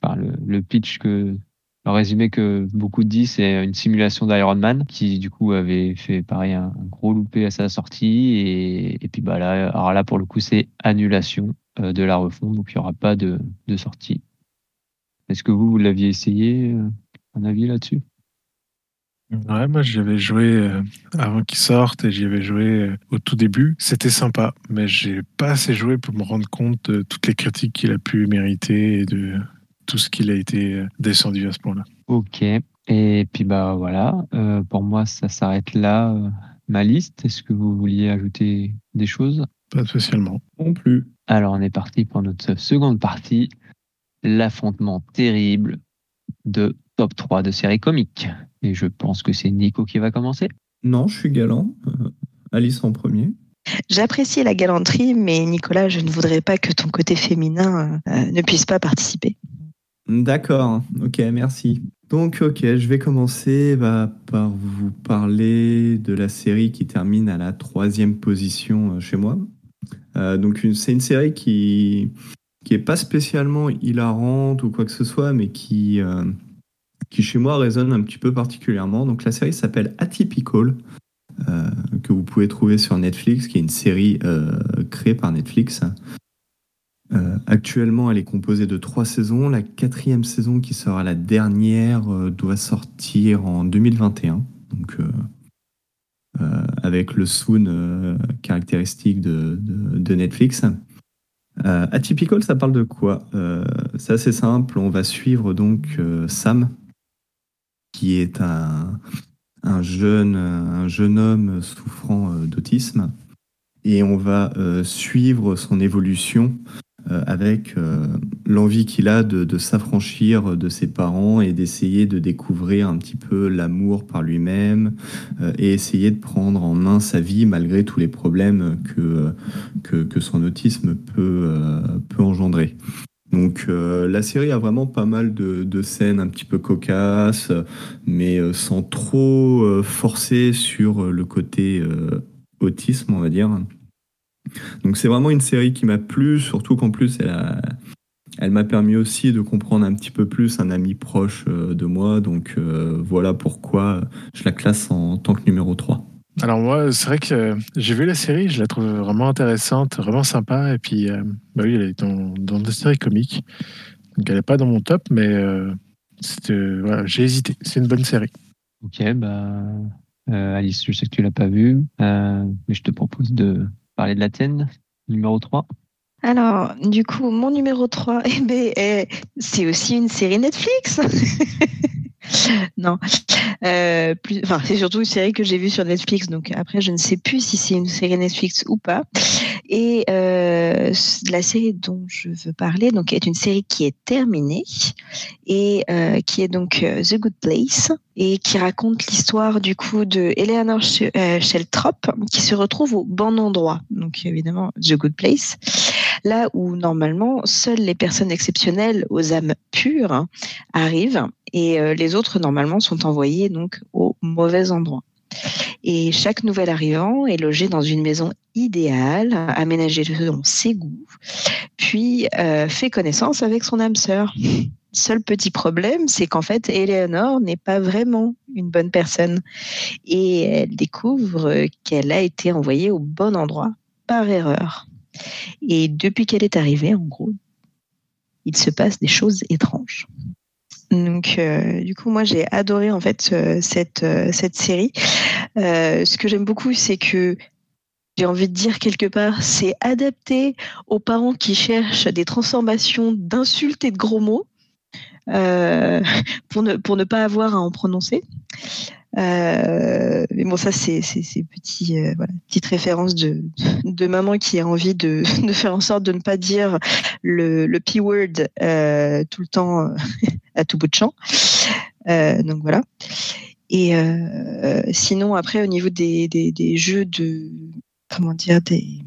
par le, pitch que résumé que beaucoup disent, c'est une simulation d'Iron Man qui du coup avait fait pareil un, gros loupé à sa sortie et, puis bah là, pour le coup c'est annulation euh, de la refonte donc il n'y aura pas de, de sortie. Est-ce que vous, vous l'aviez essayé euh, Un avis là-dessus?
Ouais, moi j'avais joué euh, avant qu'il sorte et j'y avais joué au tout début. C'était sympa, mais j'ai pas assez joué pour me rendre compte de toutes les critiques qu'il a pu mériter et de tout ce qu'il a été euh, descendu à ce point-là.
Ok. Et puis bah voilà, euh, pour moi ça s'arrête là euh, ma liste. Est-ce que vous vouliez ajouter des choses?
Pas spécialement.
Non plus.
Alors on est parti pour notre seconde partie, l'affrontement terrible de top 3 de série comique. Et je pense que c'est Nico qui va commencer.
Non, je suis galant. Alice en premier.
J'apprécie la galanterie, mais Nicolas, je ne voudrais pas que ton côté féminin ne puisse pas participer.
D'accord, ok, merci. Donc, ok, je vais commencer bah, par vous parler de la série qui termine à la troisième position euh, chez moi. Euh, donc, c'est une série qui qui est pas spécialement hilarante ou quoi que ce soit, mais qui euh, qui chez moi résonne un petit peu particulièrement. Donc, la série s'appelle Atypical, que vous pouvez trouver sur Netflix, qui est une série créée par Netflix. Euh, actuellement, elle est composée de trois saisons. La quatrième saison, qui sera la dernière, euh, doit sortir en 2021. Donc, euh, avec le soon caractéristique de, Netflix. Atypical, ça parle de quoi? C'est assez simple. On va suivre donc Sam, qui est un, un, jeune, un jeune homme souffrant d'autisme. Et on va suivre son évolution euh, avec euh, l'envie qu'il a de, s'affranchir de ses parents et d'essayer de découvrir un petit peu l'amour par lui-même euh, et essayer de prendre en main sa vie malgré tous les problèmes que, que, son autisme peut, peut engendrer. Donc la série a vraiment pas mal de, scènes un petit peu cocasses, mais sans trop forcer sur le côté autisme, on va dire. Donc c'est vraiment une série qui m'a plu, surtout qu'en plus elle, m'a permis aussi de comprendre un petit peu plus un ami proche euh, de moi. Donc euh, voilà pourquoi je la classe en tant que numéro 3.
Alors moi, c'est vrai que j'ai vu la série, je la trouve vraiment intéressante, vraiment sympa. Et puis, euh, bah oui, elle est dans, dans des séries comiques. Donc elle n'est pas dans mon top, mais j'ai hésité. C'est une bonne série.
Ok, bah Alice, je sais que tu l'as pas vue, mais je te propose de parler de la tienne, numéro 3
alors, du coup, mon numéro 3, eh ben, c'est aussi une série Netflix. non. Euh, plus, enfin, c'est surtout une série que j'ai vue sur Netflix. Donc après, je ne sais plus si c'est une série Netflix ou pas. Et euh, la série dont je veux parler donc, est une série qui est terminée et euh, qui est donc The Good Place et qui raconte l'histoire du coup de Eleanor Sheltrop qui se retrouve au bon endroit. Donc évidemment, The Good Place là où normalement seules les personnes exceptionnelles aux âmes pures arrivent et euh, les autres normalement sont envoyés donc au mauvais endroit. Et chaque nouvel arrivant est logé dans une maison idéale, aménagée selon ses goûts, puis euh, fait connaissance avec son âme sœur. Seul petit problème, c'est qu'en fait, Eleanor n'est pas vraiment une bonne personne. Et elle découvre qu'elle a été envoyée au bon endroit par erreur. Et depuis qu'elle est arrivée, en gros, il se passe des choses étranges. Donc, euh, du coup, moi, j'ai adoré en fait euh, cette, euh, cette série. ce que j'aime beaucoup, c'est que j'ai envie de dire quelque part, c'est adapté aux parents qui cherchent des transformations d'insultes et de gros mots pour, ne, pour ne pas avoir à en prononcer. Euh, mais bon, ça, c'est petit, euh, voilà, petite référence de, de maman qui a envie de, de, faire en sorte de ne pas dire le, le P-word euh, tout le temps à tout bout de champ. donc voilà. Et sinon, après, au niveau des, des, des, jeux de. Comment dire des,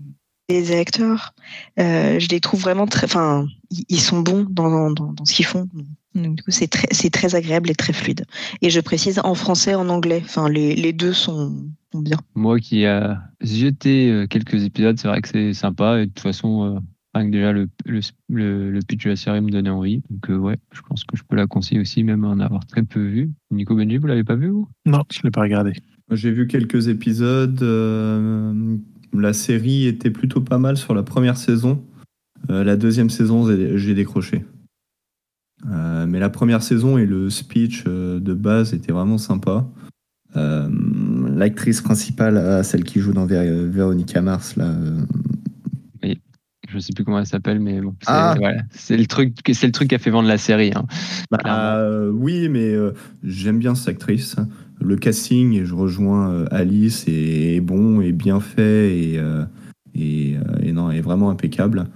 des acteurs. Euh, je les trouve vraiment très. Enfin, ils sont bons dans, dans, dans ce qu'ils font. Donc, du coup, c'est très, c'est très agréable et très fluide. Et je précise en français, en anglais. Enfin, les, les deux sont, sont bien.
Moi qui ai jeté euh, quelques épisodes, c'est vrai que c'est sympa. Et de toute façon, euh, rien que déjà le, le, le, le pitch de la série me donnait envie. Donc, euh, ouais, je pense que je peux la conseiller aussi, même en avoir très peu vu. Nico Benji, vous l'avez pas vu, vous?
Non, je l'ai pas regardé.
J'ai vu quelques épisodes. euh, la série était plutôt pas mal sur la première saison. Euh, la deuxième saison, j'ai décroché. Euh, mais la première saison et le speech euh, de base étaient vraiment sympas. Euh, L'actrice principale, celle qui joue dans Vé- Véronica Mars, là, euh,
Je sais plus comment elle s'appelle, mais bon, c'est
Ah.
voilà, le truc, c'est le truc qui a fait vendre la série. hein.
Bah, oui, mais j'aime bien cette actrice. Le casting, et je rejoins euh, Alice, est, bon et bien fait et, euh, euh, et non, est vraiment impeccable.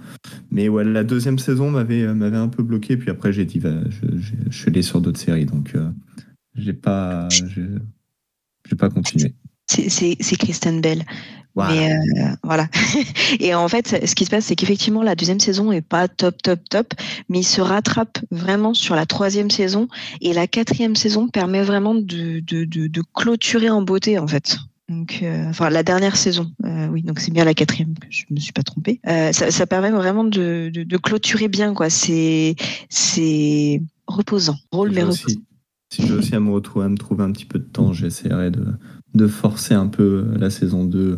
Mais ouais, la deuxième saison m'avait un peu bloqué, puis après j'ai dit, bah, je, je, je suis allé sur d'autres séries, donc euh, j'ai pas, pas continué.
C'est, c'est, c'est Kristen Bell. Mais euh, voilà. et en fait, ce qui se passe, c'est qu'effectivement, la deuxième saison est pas top, top, top, mais il se rattrape vraiment sur la troisième saison. Et la quatrième saison permet vraiment de, de, de, de clôturer en beauté, en fait. Donc, euh, enfin, la dernière saison, euh, oui, donc c'est bien la quatrième, que je me suis pas trompée. Ça, ça permet vraiment de, de, clôturer bien, quoi. C'est, c'est reposant, drôle mais reposant.
aussi, si j'ai aussi à me retrouver, à me trouver un petit peu de temps, j'essaierai de, de forcer un peu la saison 2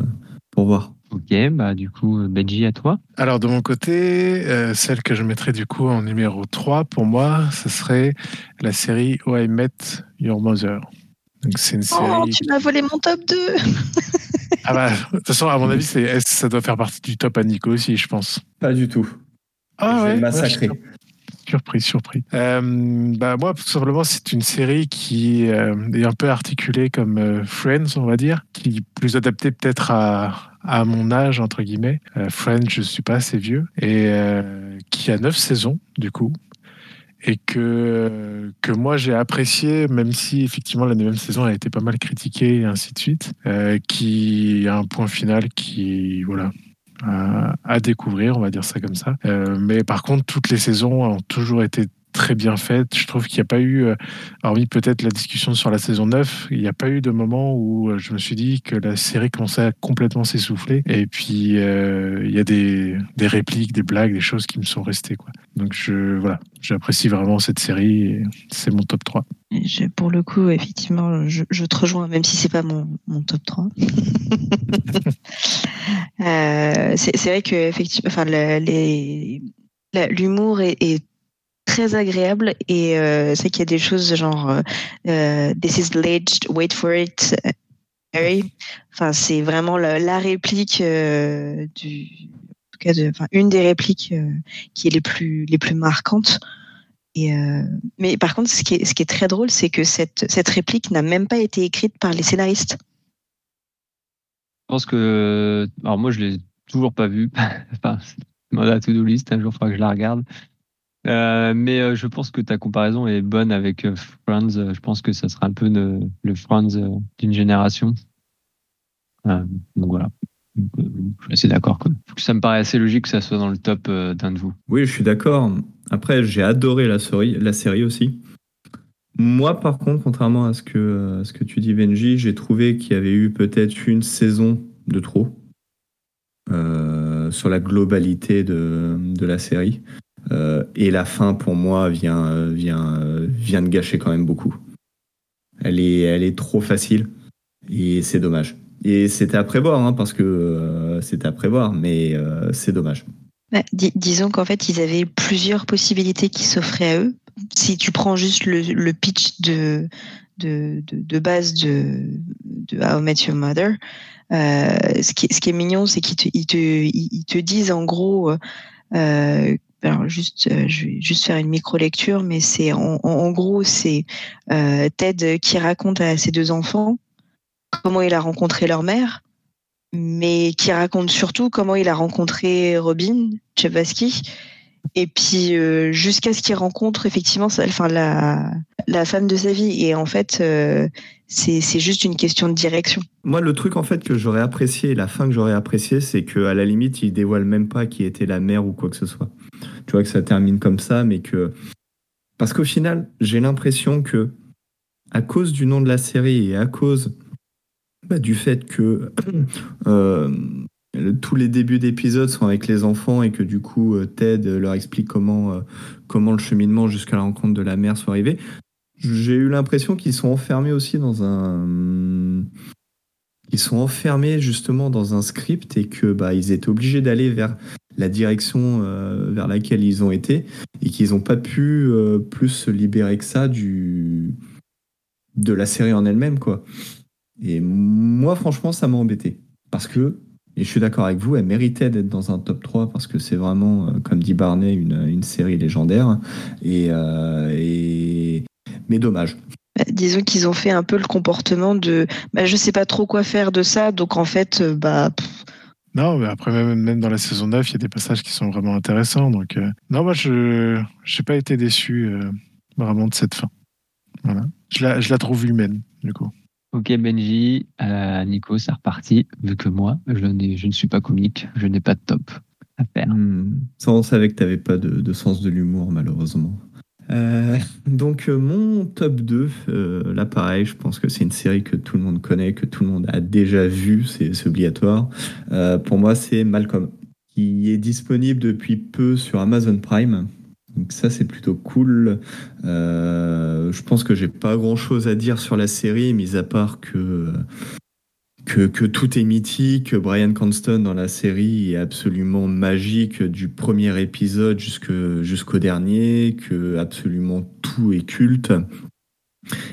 pour voir.
Ok, bah du coup, Benji, à toi.
Alors de mon côté, euh, celle que je mettrais du coup en numéro 3 pour moi, ce serait la série Oh I Met Your Mother. Donc c'est une série.
Oh, tu m'as volé mon top 2
Ah bah, de toute façon, à mon avis, c'est, ça doit faire partie du top à Nico aussi, je pense.
Pas du tout.
Ah
J'ai
ouais,
massacré.
ouais, Surpris, surpris. Euh, bah moi, tout simplement, c'est une série qui euh, est un peu articulée comme euh, Friends, on va dire, qui est plus adaptée peut-être à, à mon âge, entre guillemets. Euh, Friends, je suis pas assez vieux, et qui a neuf saisons, du coup, et que, que moi j'ai apprécié, même si effectivement la neuvième saison a été pas mal critiquée et ainsi de suite, qui a un point final qui, voilà, à, découvrir, on va dire ça comme ça. Euh, mais par contre, toutes les saisons ont toujours été très bien faites. Je trouve qu'il n'y a pas eu, euh, hormis peut-être la discussion sur la saison 9, il n'y a pas eu de moment où euh, je me suis dit que la série commençait à complètement s'essouffler. Et puis, euh, il y a des, des répliques, des blagues, des choses qui me sont restées. Donc, je, voilà, j'apprécie vraiment cette série c'est mon top 3.
Je- pour le coup, effectivement, je, te rejoins, même si c'est pas mon, mon top 3. Euh, c'est vrai que effectivement, enfin, l'humour est très agréable et euh, c'est qu'il y a des choses genre euh, euh, This is alleged, wait for it, Harry. Enfin, c'est vraiment la, réplique du, en tout cas, une des répliques qui est les plus les plus marquantes. Et mais par contre, ce qui est, ce qui est très drôle, c'est que cette, cette réplique n'a même pas été écrite par les scénaristes.
Je pense que. Alors, moi, je l'ai toujours pas vu. enfin, c'est la to-do list. Un jour, il faudra que je la regarde. Euh, mais euh, je pense que ta comparaison est bonne avec euh, Friends. Je pense que ça sera un peu le, Friends d'une génération. Donc voilà. Je suis assez d'accord. Ça me paraît assez logique que ça soit dans le top d'un de vous.
Oui, je suis d'accord. Après, j'ai adoré la série, la série aussi. Moi, par contre, contrairement à ce que, ce que tu dis, Benji, j'ai trouvé qu'il y avait eu peut-être une saison de trop sur la globalité de, de la série. Euh, et la fin, pour moi, vient, euh, vient, euh, vient de gâcher quand même beaucoup. Elle est, elle est trop facile et c'est dommage. Et c'était à prévoir, hein, parce que c'était à prévoir, mais c'est dommage.
Bah, dis- disons qu'en fait, ils avaient plusieurs possibilités qui s'offraient à eux. Si tu prends juste le, pitch de, de, de, base de, de How I Met Your Mother, ce, qui, ce qui est mignon, c'est qu'ils te, ils te, ils te disent en gros, alors juste, euh, je vais juste faire une micro-lecture, mais c'est en, gros, c'est euh, Ted qui raconte à ses deux enfants comment il a rencontré leur mère, mais qui raconte surtout comment il a rencontré Robin Chebasky Et puis euh, jusqu'à ce qu'il rencontre effectivement, enfin la femme de sa vie. Et en fait, c'est juste une question de direction.
Moi, le truc en fait que j'aurais apprécié, la fin que j'aurais apprécié, c'est que à la limite, il dévoile même pas qui était la mère ou quoi que ce soit. Tu vois que ça termine comme ça, mais que parce qu'au final, j'ai l'impression que à cause du nom de la série et à cause bah, du fait que euh, tous les débuts d'épisodes sont avec les enfants et que du coup euh, Ted leur explique comment, euh, comment le cheminement jusqu'à la rencontre de la mère soit arrivé. J'ai eu l'impression qu'ils sont enfermés aussi dans un. Ils sont enfermés justement dans un script et que bah, ils étaient obligés d'aller vers la direction vers laquelle ils ont été et qu'ils n'ont pas pu plus se libérer que ça du de la série en elle-même quoi. Et moi, franchement, ça m'a embêté. Parce que, et je suis d'accord avec vous, elle méritait d'être dans un top 3 parce que c'est vraiment, euh, comme dit Barney, une, une série légendaire. Et, euh. Mais dommage.
Bah, disons qu'ils ont fait un peu le comportement de bah, je sais pas trop quoi faire de ça, donc en fait, euh, bah.
Non, mais après, même, même dans la saison 9, il y a des passages qui sont vraiment intéressants. Donc, non, moi, je n'ai pas été déçu vraiment de cette fin. Voilà. Je la, je la trouve humaine, du coup.
Ok Benji, euh, Nico, c'est reparti. Vu que moi, je, je ne suis pas comique, je n'ai pas de top à faire.
Hmm. Ça, on savait que tu n'avais pas de, sens de l'humour, malheureusement. Euh, donc euh, mon top 2, là pareil, je pense que c'est une série que tout le monde connaît, que tout le monde a déjà vu, c'est obligatoire. pour moi, c'est Malcolm, qui est disponible depuis peu sur Amazon Prime. Donc ça c'est plutôt cool. Euh, je pense que j'ai pas grand chose à dire sur la série, mis à part que, que, que tout est mythique. Brian Cranston dans la série est absolument magique du premier épisode jusqu'au dernier, que absolument tout est culte.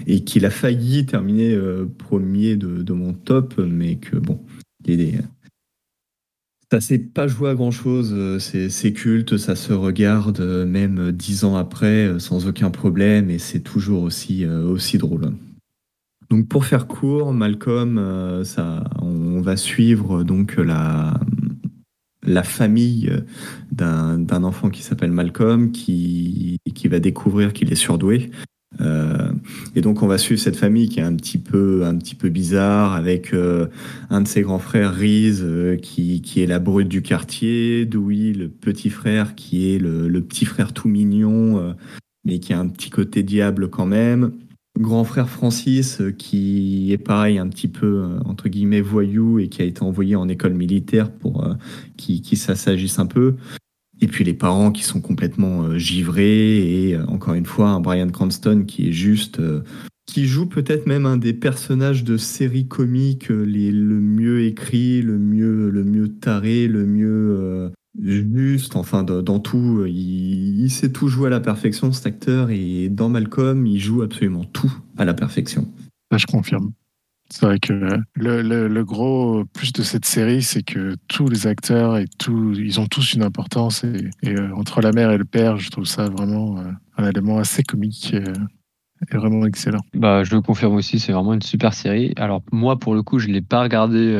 Et qu'il a failli terminer euh, premier de, mon top, mais que bon, il est, ça s'est pas joué à grand chose, euh, c'est culte, ça se regarde euh, même dix ans après sans aucun problème et c'est toujours aussi drôle. Donc pour faire court, Malcolm, ça, on va suivre donc la, la famille d'un enfant qui s'appelle Malcolm qui, qui va découvrir qu'il est surdoué euh, et donc on va suivre cette famille qui est un petit peu, un petit peu bizarre avec euh, un de ses grands frères, Riz, euh, qui, qui, est la brute du quartier, Dewey, le petit frère, qui est le, le petit frère tout mignon, mais qui a un petit côté diable quand même. Grand frère Francis, qui est pareil, un petit peu, entre guillemets, voyou et qui a été envoyé en école militaire pour qui, qui s'agisse un peu. Et puis les parents qui sont complètement euh, givrés et euh, encore une fois un Brian Cranston qui est juste euh, qui joue peut-être même un des personnages de séries comiques les, le mieux écrit, le mieux le mieux taré, le mieux juste, enfin dans, tout, il, il, sait tout jouer à la perfection cet acteur et dans Malcolm il joue absolument tout à la perfection.
Ça je confirme. C'est vrai que le, gros plus de cette série, c'est que tous les acteurs et tout, ils ont tous une importance. Et, euh, entre la mère et le père, je trouve ça vraiment euh, un élément assez comique euh, et, vraiment excellent.
Bah, je le confirme aussi, c'est vraiment une super série. Alors moi, pour le coup, je l'ai pas regardé.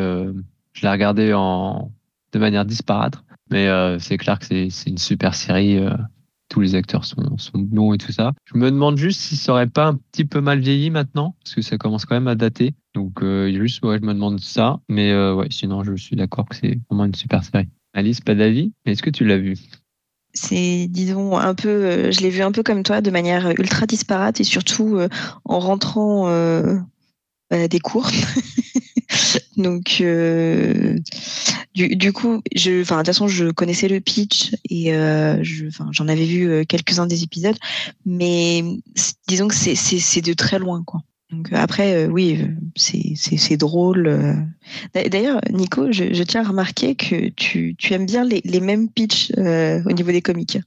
je l'ai regardé en de manière disparate, mais c'est clair que c'est une super série tous les acteurs sont, bons et tout ça. Je me demande juste si ça aurait pas un petit peu mal vieilli maintenant, parce que ça commence quand même à dater. Donc euh, juste, ouais, je me demande ça. Mais euh, sinon, je suis d'accord que c'est vraiment une super série. Alice, pas d'avis Mais est-ce que tu l'as vu
c'est disons un peu euh, je l'ai vu un peu comme toi de manière ultra disparate et surtout en rentrant bah, des cours donc du, du, coup, je, de toute façon, je connaissais le pitch et euh, j'en avais vu euh, quelques-uns des épisodes, mais disons que c'est de très loin, quoi. Donc après, euh, oui, c'est drôle. D'ailleurs, Nico, je, je, tiens à remarquer que tu, tu aimes bien les, les mêmes pitchs au niveau des comiques.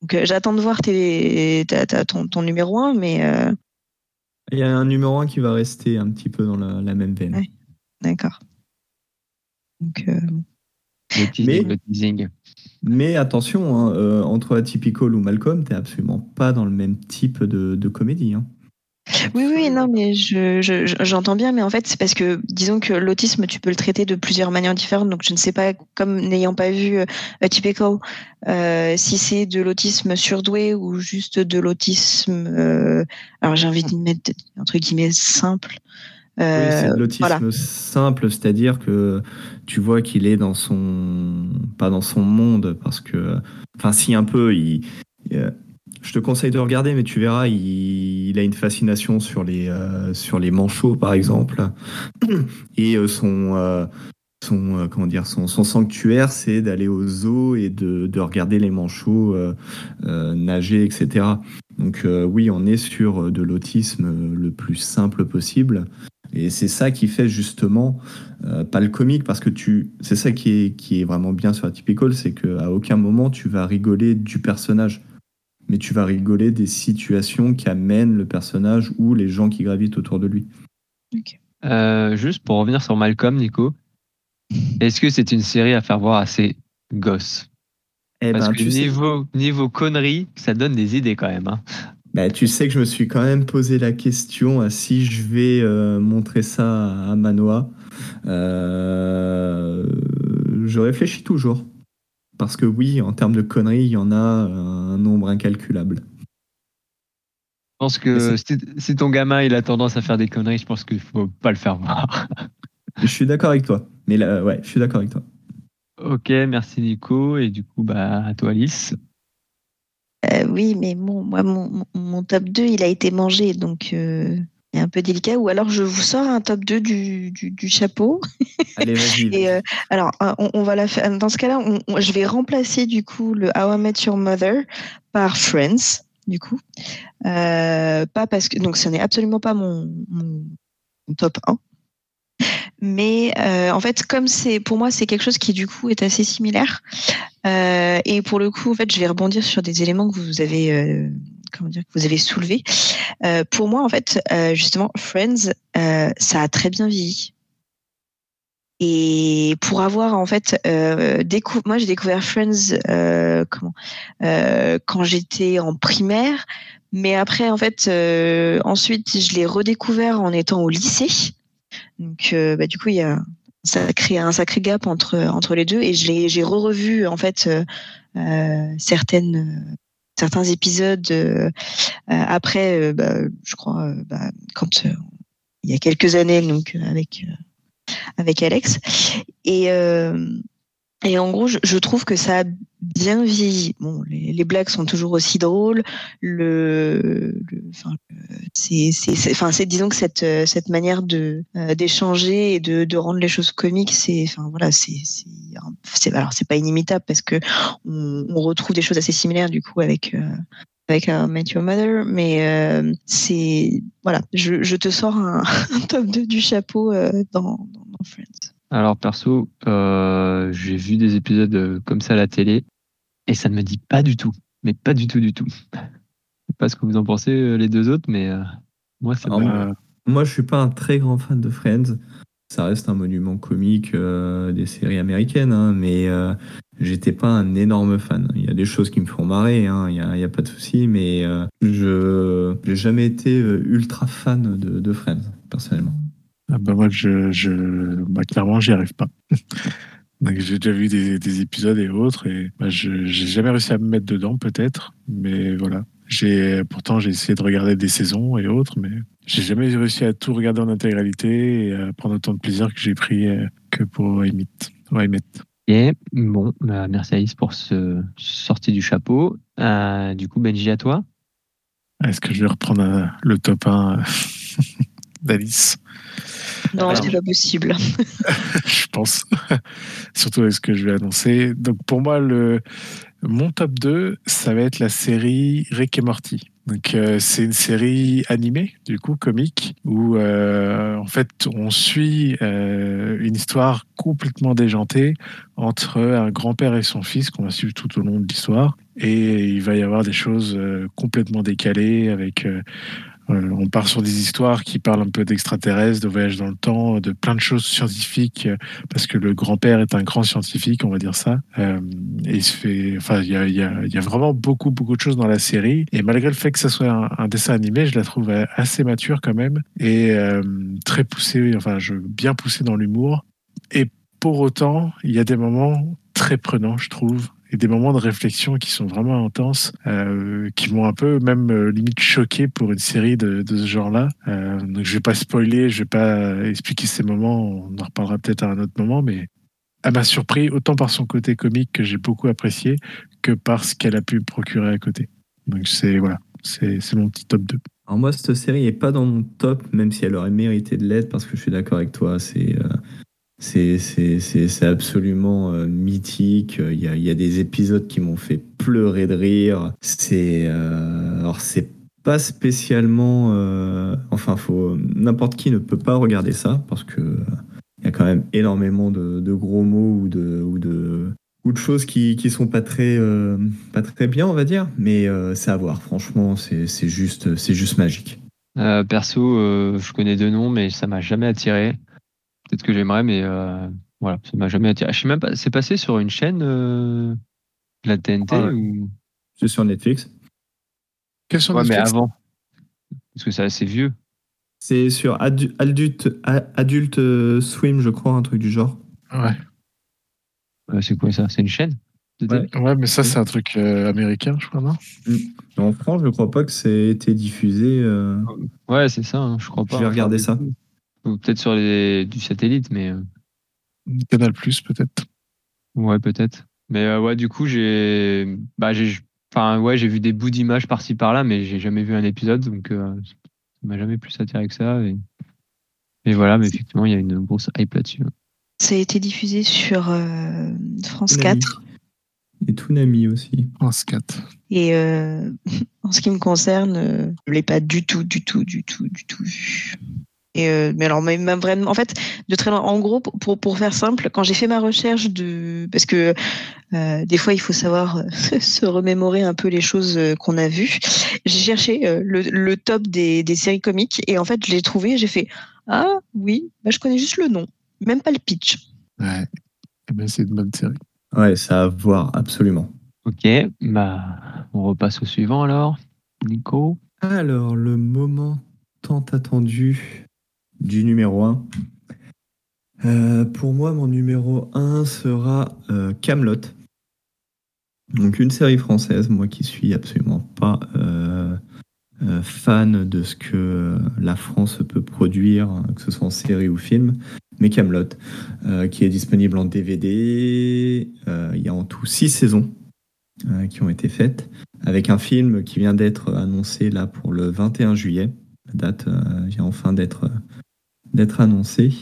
Donc j'attends de voir tes, ton, ton, numéro 1, mais...
Il y a un numéro 1 qui va rester un petit peu dans la, la même veine. Ouais,
D'accord. Euh,
mais, attention, hein, euh, entre Atypical ou Malcolm, t'es absolument pas dans le même type de, comédie. Hein.
Oui, oui, non, mais je, je- j'entends bien, mais en fait, c'est parce que, disons que l'autisme, tu peux le traiter de plusieurs manières différentes. Donc, je ne sais pas, comme n'ayant pas vu euh, Atypical, euh, si c'est de l'autisme surdoué ou juste de l'autisme. euh, alors, j'ai envie de mettre entre guillemets simple.
Oui,
Euh,
c'est de l'autisme
voilà.
simple, c'est-à-dire que tu vois qu'il est dans son pas dans son monde parce que enfin si un peu il euh, je te conseille de regarder mais tu verras il, il a une fascination sur les euh, sur les manchots par exemple. Et euh, son euh, son comment dire son, son sanctuaire c'est d'aller au zoo et de, de regarder les manchots nager etc donc oui on est sur de l'autisme le plus simple possible et c'est ça qui fait justement euh, pas le comique parce que tu c'est ça qui est qui est vraiment bien sur Atypical, c'est que à aucun moment tu vas rigoler du personnage, mais tu vas rigoler des situations qui amènent le personnage ou les gens qui gravitent autour de lui.
Euh, juste pour revenir sur Malcolm, Nico, est-ce que c'est une série à faire voir à ses gosses
Eh
Parce
ben,
que
tu, sais,
niveau, niveau conneries, ça donne des idées quand même. hein.
Bah, tu sais que je me suis quand même posé la question à si je vais euh, montrer ça à Manoa. Euh, je réfléchis toujours. Parce que oui, en termes de conneries, il y en a un nombre incalculable.
Je pense que si, ton gamin il a tendance à faire des conneries, je pense qu'il faut pas le faire voir.
Je suis d'accord avec toi. Mais là, ouais, je suis d'accord avec toi.
ok, merci Nico. Et du coup, bah, à toi Alice.
Euh, oui, mais bon, moi, mon, top 2, il a été mangé, donc euh, c'est un peu délicat. Ou alors, je vous sors un top 2 du, du, du chapeau.
Allez, vas-y.
Et euh, alors, on, on va la faire. Dans ce cas-là, on- on- je vais remplacer du coup le How I Met Your Mother par Friends, du coup. Pas parce que donc ce n'est absolument pas mon- mon top 1. Mais euh, en fait, comme c'est pour moi, c'est quelque chose qui du coup est assez similaire. Euh, et pour le coup, en fait, je vais rebondir sur des éléments que vous avez, euh, comment dire, que vous avez soulevés. Euh, pour moi, en fait, euh, justement, Friends, euh, ça a très bien vieilli. Et pour avoir en fait, euh, moi j'ai découvert Friends euh, comment euh, quand j'étais en primaire, mais après en fait ensuite je l'ai redécouvert en étant au lycée. Donc euh, bah, du coup il y a un sacré un sacré gap entre entre les deux et j'ai re-revu en fait euh, euh, certaines certains épisodes euh, après euh, bah, je crois euh, bah, quand il y a quelques années donc avec avec Alex. Et, et en gros, je, trouve que ça a bien vieilli. Bon, les, blagues sont toujours aussi drôles. Le, enfin, c'est, enfin, c'est, disons que cette, euh, cette manière de euh, d'échanger et de, de rendre les choses comiques, c'est, enfin voilà, c'est, c'est, alors c'est pas inimitable parce que on, retrouve des choses assez similaires du coup avec. Euh, avec un Met Your Mother, mais euh, c'est voilà, je, te sors un, top 2 du chapeau euh, dans, Friends.
Alors perso, euh, j'ai vu des épisodes euh, comme ça à la télé et ça ne me dit pas du tout, mais pas du tout du tout. Je sais pas ce que vous en pensez euh, les deux autres, mais euh, moi c'est
Ah,
pas.
moi, Moi, je suis pas un très grand fan de Friends. Ça reste un monument comique euh, des séries américaines, hein, mais euh, j'étais pas un énorme fan. Il y a des choses qui me font marrer, hein, il n'y a, a pas de souci, mais euh, je n'ai jamais été euh, ultra fan de, de Friends, personnellement.
Ah bah moi, je, je, bah clairement, j'y arrive pas. Donc, j'ai déjà vu des, des épisodes et autres, et bah, je j'ai jamais réussi à me mettre dedans, peut-être, mais voilà. J'ai pourtant j'ai essayé de regarder des saisons et autres, mais j'ai jamais réussi à tout regarder en intégralité et à prendre autant de plaisir que j'ai pris euh, que pour Emmett. Ouais.
Et bon, bah, merci Alice pour ce sortie du chapeau. Euh, du coup, Benji à toi.
Est-ce que je vais reprendre euh, le top 1 euh, d'Alice
Non, c'est pas possible.
je pense. Surtout avec ce que je vais annoncer. Donc pour moi, le, mon top 2, ça va être la série Rick et Morty. Donc euh, c'est une série animée, du coup, comique, où euh, en fait on suit euh, une histoire complètement déjantée entre un grand-père et son fils qu'on va suivre tout au long de l'histoire. Et il va y avoir des choses complètement décalées avec... euh, on part sur des histoires qui parlent un peu d'extraterrestres, de voyage dans le temps, de plein de choses scientifiques, euh, parce que le grand-père est un grand scientifique, on va dire ça. Euh, il se fait, enfin, il y a, vraiment beaucoup, beaucoup de choses dans la série. Et malgré le fait que ça soit un, dessin animé, je la trouve assez mature quand même et très poussée, enfin, je, bien poussée dans l'humour. Et pour autant, il y a des moments très prenants, je trouve, et des moments de réflexion qui sont vraiment intenses, euh, qui m'ont un peu même euh, limite choqué pour une série de, ce genre-là. Euh, donc je vais pas spoiler, je vais pas expliquer ces moments, on en reparlera peut-être à un autre moment, mais elle m'a surpris autant par son côté comique que j'ai beaucoup apprécié que par ce qu'elle a pu procurer à côté. Donc c'est voilà, c'est mon petit top 2.
Alors moi, cette série est pas dans mon top, même si elle aurait mérité de l'être, parce que je suis d'accord avec toi. C'est euh, c'est absolument euh, mythique. Il y, a, il y a des épisodes qui m'ont fait pleurer de rire. C'est euh, alors c'est pas spécialement. euh, enfin, n'importe qui ne peut pas regarder ça parce que il y a quand même énormément de, de gros mots ou de ou de ou de choses qui, qui sont pas très pas très bien, on va dire. Mais c'est à voir. Franchement, c'est juste juste magique.
Perso, je connais deux noms, mais ça m'a jamais attiré. Peut-être que j'aimerais, mais euh, voilà, ça m'a jamais attiré. Je sais même pas, c'est passé sur une chaîne euh, de la TNT
Ah
ou?
C'est sur Netflix.
Question
ouais, mais
Netflix?
avant, parce que c'est assez vieux.
C'est sur Adu- Adult, euh, Swim, je crois, un truc du genre.
Ouais.
Euh, c'est quoi ça? C'est une chaîne?
Ouais.
ouais, mais ça c'est un truc euh, américain, je crois, non?
En France, je crois pas que c'est été diffusé. euh,
Ouais, c'est ça. hein, je crois pas.
Je vais regarder ça.
Ou peut-être sur les du satellite, mais euh,
Canal Plus peut-être.
ouais, peut-être. Mais euh, ouais, du coup, j'ai, bah, j'ai, enfin, ouais, j'ai vu des bouts d'images par-ci par-là, mais j'ai jamais vu un épisode, donc euh, ça m'a jamais plus attiré que ça. Et, et voilà, mais effectivement, il y a une grosse hype là-dessus.
Ça a été diffusé sur euh, France
Toonami.
4.
Et Toonami aussi.
France 4.
Et euh, en ce qui me concerne, je l'ai pas du tout, du tout, du tout, du tout vu. Et euh, mais alors même même vraiment, en fait, de très loin. En gros, pour pour faire simple, quand j'ai fait ma recherche de, parce que euh, des fois il faut savoir euh, se remémorer un peu les choses qu'on a vues. J'ai cherché euh, le, le top des, des séries comiques et en fait je l'ai trouvé. J'ai fait ah oui, bah, je connais juste le nom, même pas le pitch.
Ouais. Eh ben, c'est une bonne série.
Ouais, ça à voir, absolument.
Ok, bah, on repasse au suivant alors. Nico?
Alors, le moment tant attendu du numéro 1. pour moi, mon numéro 1 sera euh, Camelot. Donc, une série française, moi qui suis absolument pas euh, euh, fan de ce que la France peut produire, que ce soit en série ou film, mais Camelot, euh, qui est disponible en DVD. Euh, il y a en tout six saisons euh, qui ont été faites avec un film qui vient d'être annoncé là pour le 21 juillet. La date euh, vient enfin d'être d'être annoncée.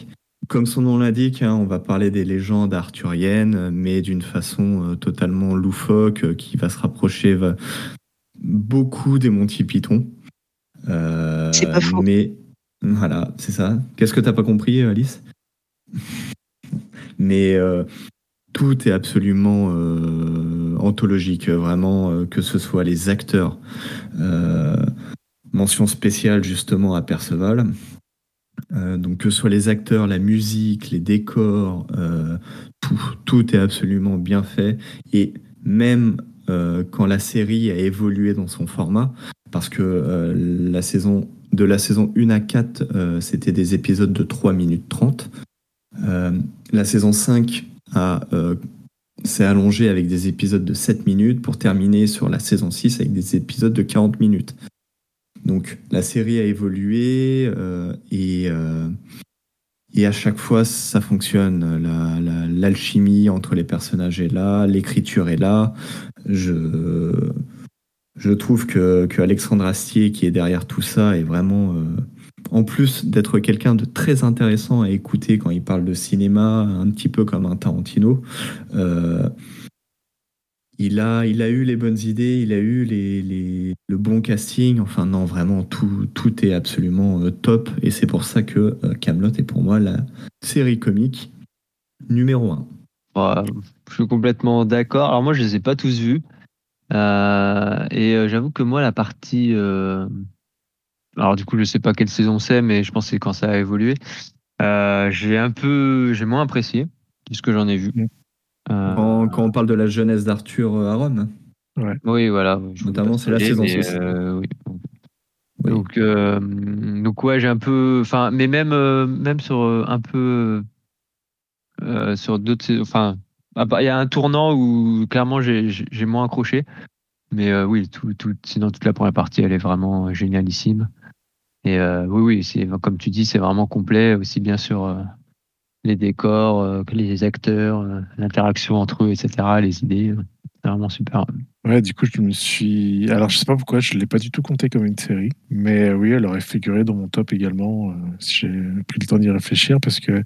Comme son nom l'indique, hein, on va parler des légendes arthuriennes, mais d'une façon euh, totalement loufoque, euh, qui va se rapprocher va- beaucoup des Monty Python. Euh,
C'est pas faux.
Mais voilà, c'est ça. Qu'est-ce que t'as pas compris, Alice? Mais euh, tout est absolument euh, anthologique, vraiment, que ce soit les acteurs. Mention spéciale justement à Perceval. Euh, donc que ce soit les acteurs, la musique, les décors, euh, tout, est absolument bien fait. Et même euh, quand la série a évolué dans son format, parce que de la saison 1 à 4, euh, c'était des épisodes de 3 minutes 30. Euh, la saison 5 a, euh, s'est allongée avec des épisodes de 7 minutes pour terminer sur la saison 6 avec des épisodes de 40 minutes. Donc la série a évolué euh, et, euh, et à chaque fois ça fonctionne. La- la- L'alchimie entre les personnages est là, l'écriture est là. Je, je trouve que, que Alexandre Astier qui est derrière tout ça est vraiment, euh, en plus d'être quelqu'un de très intéressant à écouter quand il parle de cinéma, un petit peu comme un Tarantino. Il a, il a eu les bonnes idées, il a eu les, les- le bon casting. Enfin, non, vraiment, tout, tout est absolument euh, top. Et c'est pour ça que euh, Camelot est pour moi la série comique numéro 1.
Bah, je suis complètement d'accord. Alors moi, je les ai pas tous vus. Euh, et j'avoue que moi, la partie, euh, alors du coup, je sais pas quelle saison c'est, mais je pense que c'est quand ça a évolué. Euh, j'ai un peu, j'ai moins apprécié de ce que j'en ai vu. Euh,
Quand, quand on parle de la jeunesse d'Arthur euh, Aaron.
oui, voilà.
Notamment, c'est la saison
mais,
six.
euh, oui.
Oui.
Donc, euh, donc ouais, j'ai un peu, enfin, mais même, euh, même sur euh, un peu, euh, sur d'autres, saisons- enfin, il y a un tournant où clairement j'ai moins accroché, mais euh, oui, tout, tout, sinon toute la première partie, elle est vraiment génialissime. Et euh, oui, oui, c'est comme tu dis, c'est vraiment complet, aussi bien sur euh, les décors, euh, les acteurs, euh, l'interaction entre eux, etc., les idées, c'est vraiment super.
Ouais, du coup, je me suis. Alors, je sais pas pourquoi, je l'ai pas du tout compté comme une série, mais euh, oui, elle aurait figuré dans mon top également si j'ai pris le temps d'y réfléchir parce que.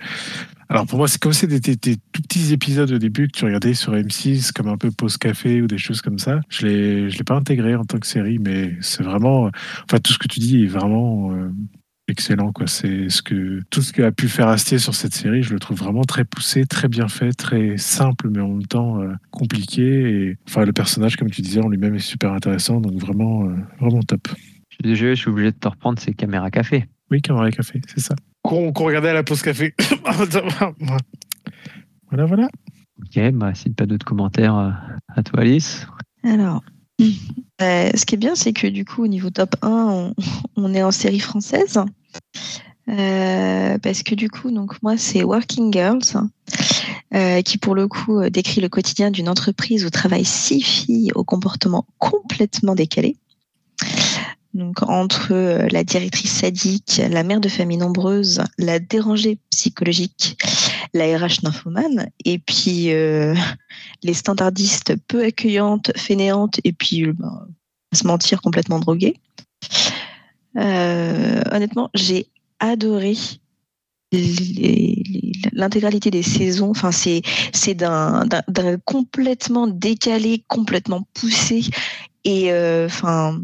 Alors, pour moi, c'est comme c'est des, des- tout petits épisodes au début que tu regardais sur M6, comme un peu pause café ou des choses comme ça. Je l'ai, je l'ai pas intégré en tant que série, mais c'est vraiment. Enfin, tout ce que tu dis est vraiment. Excellent, quoi. C'est ce que tout ce que a pu faire Astier sur cette série, je le trouve vraiment très poussé, très bien fait, très simple, mais en même temps euh, compliqué. Et enfin, le personnage, comme tu disais, en lui-même est super intéressant, donc vraiment, euh, vraiment top.
Je suis désolé, je suis obligé de te reprendre ces caméras café.
Oui, Camarade Café, c'est ça. Qu'on qu'on regardait à la pause café. voilà, voilà.
Ok, bah, si pas d'autres commentaires, euh, à toi Alice.
Alors, euh, ce qui est bien, c'est que du coup, au niveau top 1, on, on est en série française. Euh, parce que du coup, donc moi, c'est Working Girls, euh, qui pour le coup euh, décrit le quotidien d'une entreprise où travaillent six filles au comportement complètement décalé. Donc entre euh, la directrice sadique, la mère de famille nombreuse, la dérangée psychologique, la RH nymphomane, et puis euh, les standardistes peu accueillantes, fainéantes, et puis ben, à se mentir complètement droguées. Honnêtement, j'ai adoré l'intégralité des saisons. Enfin, c'est c'est d'un complètement décalé, complètement poussé, et enfin.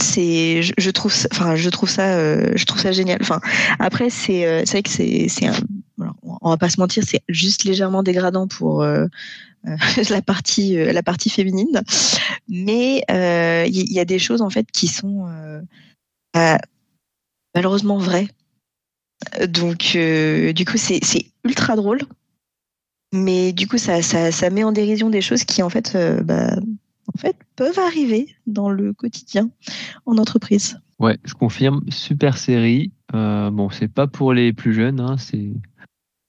C'est je, trouve ça- enfin je trouve ça euh, je trouve ça génial. Enfin après c'est euh, vrai que c'est c'est on va pas se mentir c'est juste légèrement dégradant pour euh, la partie la partie féminine. Mais il y, a des choses en fait qui sont euh, malheureusement vraies. Donc du coup c'est c'est ultra drôle. Mais du coup ça, ça ça met en dérision des choses qui en fait bah, en fait peuvent arriver dans le quotidien en entreprise
Ouais, je confirme, super série. Euh, bon, c'est pas pour les plus jeunes, hein, c'est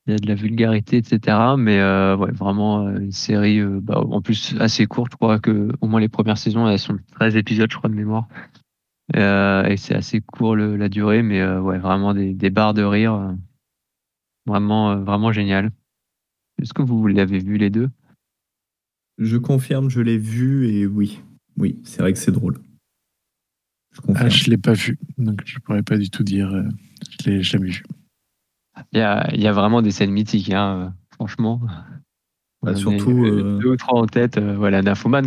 il y a de la vulgarité, etc. Mais euh, ouais, vraiment euh, une série, euh, bah, en plus assez courte. Je crois que au moins les premières saisons, elles sont de 13 épisodes, je crois de mémoire. Et c'est assez court la durée, mais ouais, vraiment des, des barres de rire, vraiment, vraiment génial. Est-ce que vous l'avez vu les deux?
Je confirme, je l'ai vu et oui. Oui, c'est vrai que c'est drôle. Je confirme.
Ah, je l'ai pas vu, donc je pourrais pas du tout dire. euh, je l'ai jamais vu.
Il y a, il y a vraiment des scènes mythiques, hein, euh, franchement.
Bah, surtout,
est,
euh,
deux ou trois en tête. euh, voilà,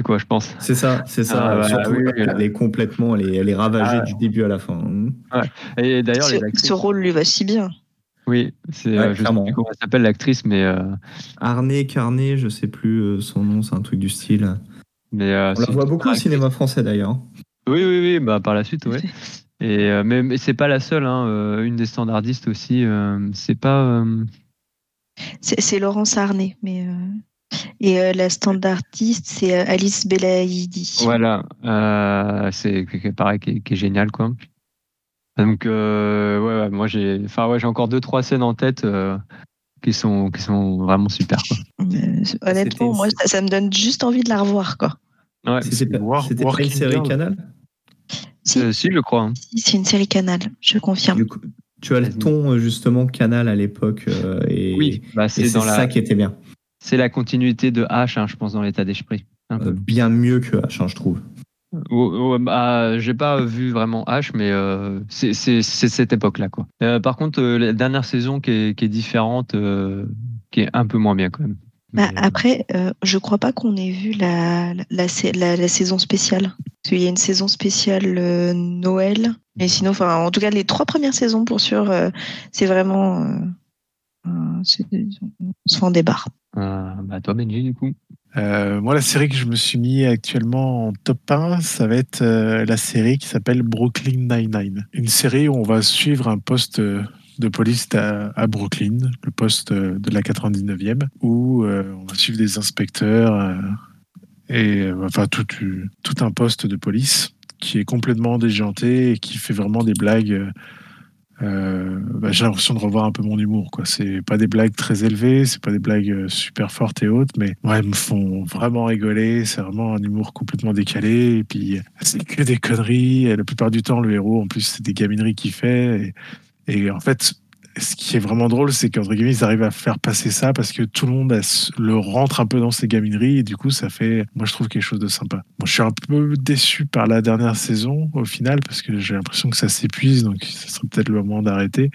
quoi, je pense.
C'est ça, c'est ça.
Ah, bah,
Surtout,
oui,
elle, est complètement, elle est, elle est ravagée
Ah.
du début à la fin.
Et d'ailleurs,
ce,
les actrices-
ce rôle lui va si bien
Oui, c'est,
Ouais,
euh, sais
clairement.
plus comment elle s'appelle l'actrice, mais, euh,
Arnay, Carnet, je sais plus euh, son nom, c'est un truc du style.
mais euh,
On la
une
voit beaucoup au cinéma français d'ailleurs.
Oui, oui, oui, bah par la suite, ouais. Et euh, mais, mais c'est pas la seule, hein, euh, une des standardistes aussi. euh, c'est pas. euh,
c'est Laurence Arnay mais euh, et euh, la standardiste c'est euh, Alice Belaïdi
Voilà, euh, c'est pareil, qui est, qui est génial, quoi. Donc, euh, ouais, ouais, moi j'ai, enfin ouais, j'ai encore deux trois scènes en tête euh, qui sont qui sont vraiment super, quoi.
Euh, honnêtement moi ça, ça me donne juste envie de la revoir quoi
Ouais,
C'était pas,
War-
c'était pas une série
Girl.
Canal?
Si,
euh, si, je crois. hein.
si, c'est une série Canal je confirme
Du coup, Tu as le ton justement Canal à l'époque euh, et,
Oui, bah
et
c'est
ça
la,
qui était bien.
c'est la continuité de H, hein, je pense, dans l'état d'esprit.
Euh, bien mieux que H, hein, je trouve.
Oh, oh, bah, j'ai pas vu vraiment H, mais euh, c'est cette époque-là, quoi. Euh, par contre, euh, la dernière saison qui est, qui est différente, qui est un peu moins bien quand même.
Bah,
Mais,
après je crois pas qu'on ait vu la la, la, sa- la- la saison spéciale Parce qu'il y a une saison spéciale Noël mais sinon enfin en tout cas les trois premières saisons pour sûr c'est vraiment on se fait en débarre
euh, bah, toi, Benji, du coup.
Euh, moi, la série que je me suis mis actuellement en top 1, ça va être euh, la série qui s'appelle Brooklyn Nine-Nine. Une série où on va suivre un poste de police à, Brooklyn, le poste de la 99e, où euh, on va suivre des inspecteurs euh, et euh, enfin tout, tout un poste de police qui est complètement déjanté et qui fait vraiment des blagues euh, bah, j'ai l'impression de revoir un peu mon humour. Quoi. C'est pas des blagues très élevées, c'est pas des blagues euh, super fortes et hautes, mais ouais, elles me font vraiment rigoler. C'est vraiment un humour complètement décalé. Et puis, c'est que des conneries. Et la plupart du temps, le héros, en plus, c'est des gamineries qu'il fait. Et, et en fait, ce qui est vraiment drôle, c'est qu'entre guillemets, ils arrivent à faire passer ça parce que tout le monde le rentre un peu dans ses gamineries et du coup, ça fait, moi, je trouve quelque chose de sympa. Moi, je suis un peu déçu par la dernière saison au final parce que j'ai l'impression que ça s'épuise, donc ce serait peut-être le moment d'arrêter.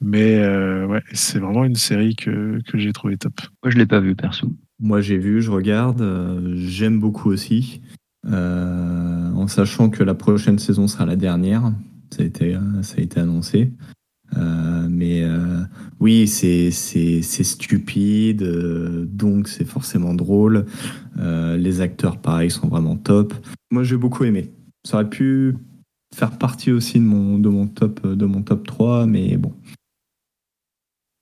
Mais euh, ouais, c'est vraiment une série que, que j'ai trouvé top.
Moi, je l'ai pas vu perso.
Moi, j'ai vu, je regarde, euh, j'aime beaucoup aussi, euh, en sachant que la prochaine saison sera la dernière. Ça a été, ça a été annoncé. Euh, mais euh, oui, c'est stupide, euh, donc c'est forcément drôle. les acteurs, pareil, sont vraiment top. Moi, j'ai beaucoup aimé. Ça aurait pu faire partie aussi de mon, de mon, top, de mon top 3, mais bon.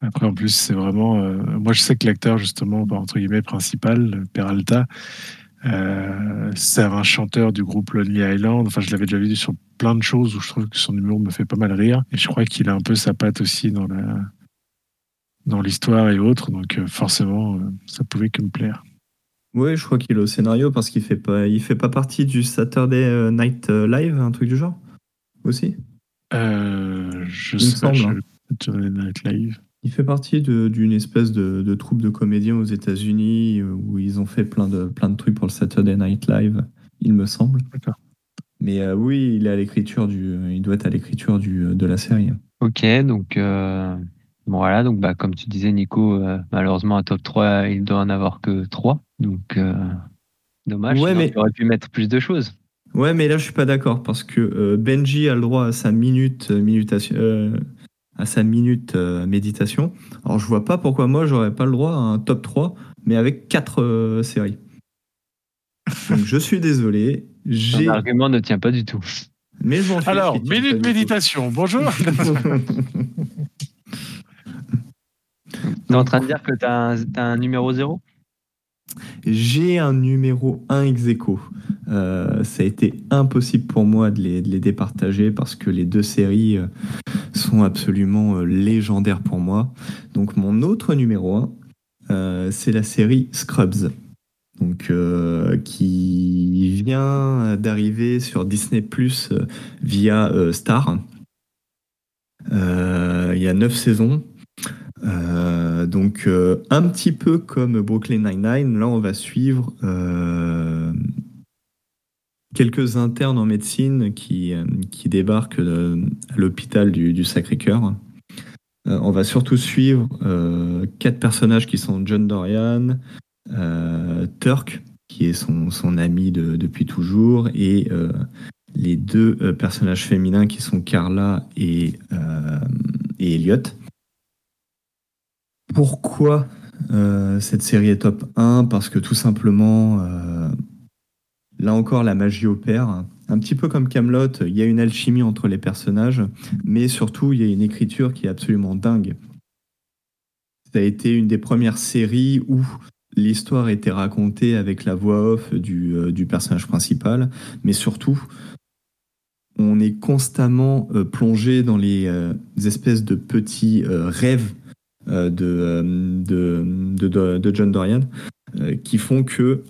Après, en plus, c'est vraiment. moi, je sais que l'acteur, justement, entre guillemets, principal, Peralta, euh, c'est un chanteur du groupe Lonely Island. Enfin, je l'avais déjà vu sur plein de choses où je trouve que son humour me fait pas mal rire. Et je crois qu'il a un peu sa patte aussi dans la dans l'histoire et autres. Donc euh, forcément, euh, ça pouvait que me plaire.
Oui, je crois qu'il est au scénario parce qu'il fait pas, il fait pas partie du Saturday Night Live, un truc du genre? Aussi?
je sais pas. Hein. Saturday Night Live.
Il fait partie d'une espèce de, troupe de comédiens aux États-Unis euh, où ils ont fait plein de, plein de trucs pour le Saturday Night Live, il me semble. Mais euh, oui, il est à l'écriture du, il doit être à l'écriture du de la série.
Ok, donc euh, bon voilà, donc bah comme tu disais Nico, malheureusement à top 3 il doit en avoir que 3, donc dommage. Ouais, mais aurait pu mettre plus de choses.
Ouais, mais là je suis pas d'accord parce que Benji a le droit à sa minute minutation à sa minute euh, méditation. Alors je vois pas pourquoi moi j'aurais pas le droit à un top 3, mais avec 4 euh, séries. Donc je suis désolé.
L'argument ne tient pas du tout.
Mais Alors, minute méditation, bonjour.
Tu es en train de dire que tu as, un numéro 0
j'ai un numéro 1 ex aequo. Euh, ça a été impossible pour moi de les, départager parce que les deux séries euh, sont absolument euh, légendaires pour moi. Donc mon autre numéro 1, c'est la série Scrubs. Donc, qui vient d'arriver sur Disney Plus via Star. Il y a 9 saisons. Euh, donc euh, un petit peu comme Brooklyn Nine-Nine, là on va suivre euh, quelques internes en médecine qui, qui débarquent à l'hôpital du, Sacré-Cœur. on va surtout suivre quatre personnages qui sont John Dorian, Turk, qui est son, son ami depuis toujours, et les deux personnages féminins qui sont Carla et, et Elliot. Pourquoi euh, cette série est top 1 Parce que tout simplement, euh, là encore, la magie opère. Un petit peu comme Camelot, il y a une alchimie entre les personnages, mais surtout, il y a une écriture qui est absolument dingue. Ça a été une des premières séries où l'histoire était racontée avec la voix off du, euh, personnage principal, mais surtout, on est constamment plongé dans les espèces de petits rêves euh, euh, de, de, de, John Dorian, euh, qui font que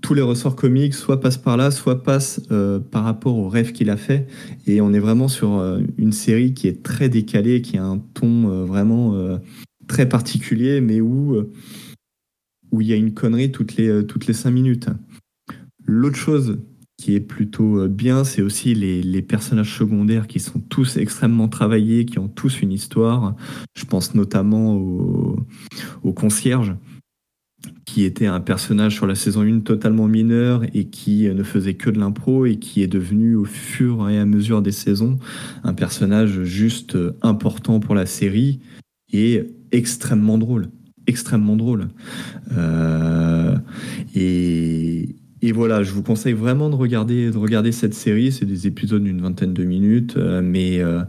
tous les ressorts comiques soit passent par là, soit passent par rapport au rêve qu'il a fait. Et on est vraiment sur une série qui est très décalée, qui a un ton vraiment très particulier, mais où, où il y a une connerie toutes les, toutes les cinq minutes. L'autre chose qui est plutôt euh, bien, c'est aussi les, personnages secondaires qui sont tous extrêmement travaillés, qui ont tous une histoire. Je pense notamment au, concierge, qui était un personnage sur la saison 1 totalement mineur et qui ne faisait que de l'impro et qui est devenu au fur et à mesure des saisons un personnage juste important pour la série et extrêmement drôle. extrêmement drôle. Euh, et, et voilà, je vous conseille vraiment de regarder, de regarder cette série. C'est des épisodes d'une vingtaine de minutes, euh, mais, euh,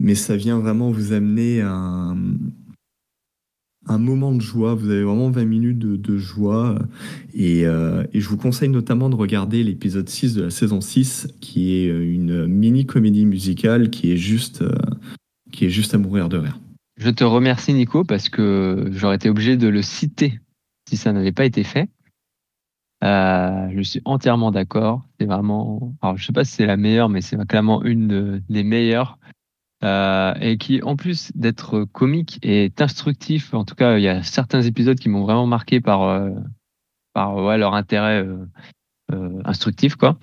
mais ça vient vraiment vous amener un, un moment de joie. Vous avez vraiment 20 minutes de, joie. Et, euh, et je vous conseille notamment de regarder l'épisode 6 de la saison 6, qui est une mini-comédie musicale qui est juste, qui est juste à mourir de rire.
Je te remercie Nico parce que j'aurais été obligé de le citer si ça n'avait pas été fait. Euh, je suis entièrement d'accord. C'est vraiment, alors je sais pas si c'est la meilleure, mais c'est clairement une de- des meilleures. Euh, et qui, en plus d'être comique, est instructif. En tout cas, il y a certains épisodes qui m'ont vraiment marqué par, euh, par ouais, leur intérêt euh, euh, instructif, quoi,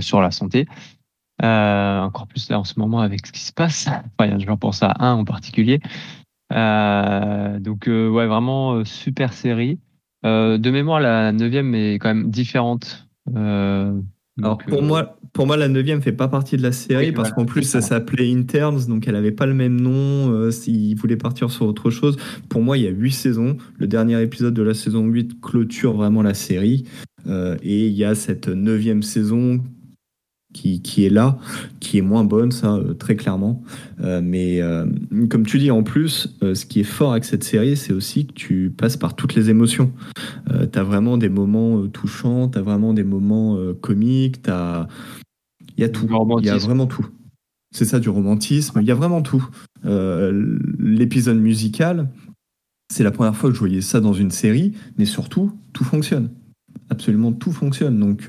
sur la santé. Encore plus là en ce moment avec ce qui se passe. Enfin, j'en pense à un en particulier. Donc, ouais, vraiment super série. Euh, de mémoire, la neuvième est quand même différente. Euh,
Alors pour
euh,
moi, pour moi, la neuvième fait pas partie de la série
Oui,
parce
voilà,
qu'en plus ça s'appelait Interns, donc elle avait pas le même nom. euh, S'ils voulaient partir sur autre chose, pour moi, il y a huit saisons. Le dernier épisode de la saison 8 clôture vraiment la série, Euh, et il y a cette neuvième saison qui, qui est là, qui est moins bonne, ça euh, très clairement. Euh, mais euh, comme tu dis, en plus, euh, ce qui est fort avec cette série, c'est aussi que tu passes par toutes les émotions. T'as vraiment des moments touchants, t'as vraiment des moments comiques, t'as... Il y a tout, il y a vraiment tout. C'est ça, du romantisme, il y a vraiment tout. L'épisode musical, c'est la première fois que je voyais ça dans une série, mais surtout, tout fonctionne. Absolument tout fonctionne. Donc,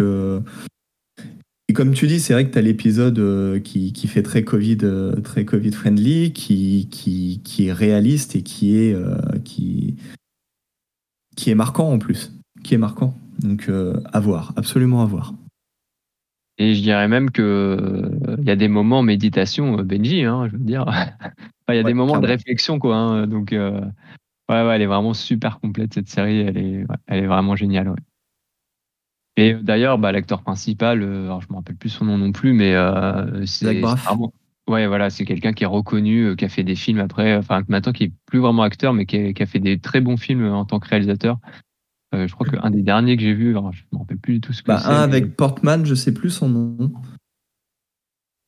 et comme tu dis, c'est vrai que tu as l'épisode euh, qui, qui fait très Covid, euh, très Covid friendly, qui, qui, qui est réaliste et qui est, euh, qui, qui est marquant en plus. Qui est marquant. Donc, euh, à voir, absolument à voir.
Et je dirais même que euh, il y a des moments méditation, euh, Benji, hein, je veux dire. Enfin, il y a
Ouais,
des moments de réflexion, quoi. hein, donc, euh, ouais, ouais, elle est vraiment super complète cette série. Elle est, ouais, elle est vraiment géniale. ouais. Et d'ailleurs, bah, l'acteur principal, euh, alors je me rappelle plus son nom non plus, mais euh, c'est vraiment. Ouais, voilà, c'est quelqu'un qui est reconnu, euh, qui a fait des films après, enfin maintenant qui est plus vraiment acteur, mais qui a, qui a fait des très bons films en tant que réalisateur. Euh, je crois qu'un des derniers que j'ai vu, alors je me rappelle plus du tout ce que
Bah,
c'est.
un
mais-
avec Portman, je sais plus son nom.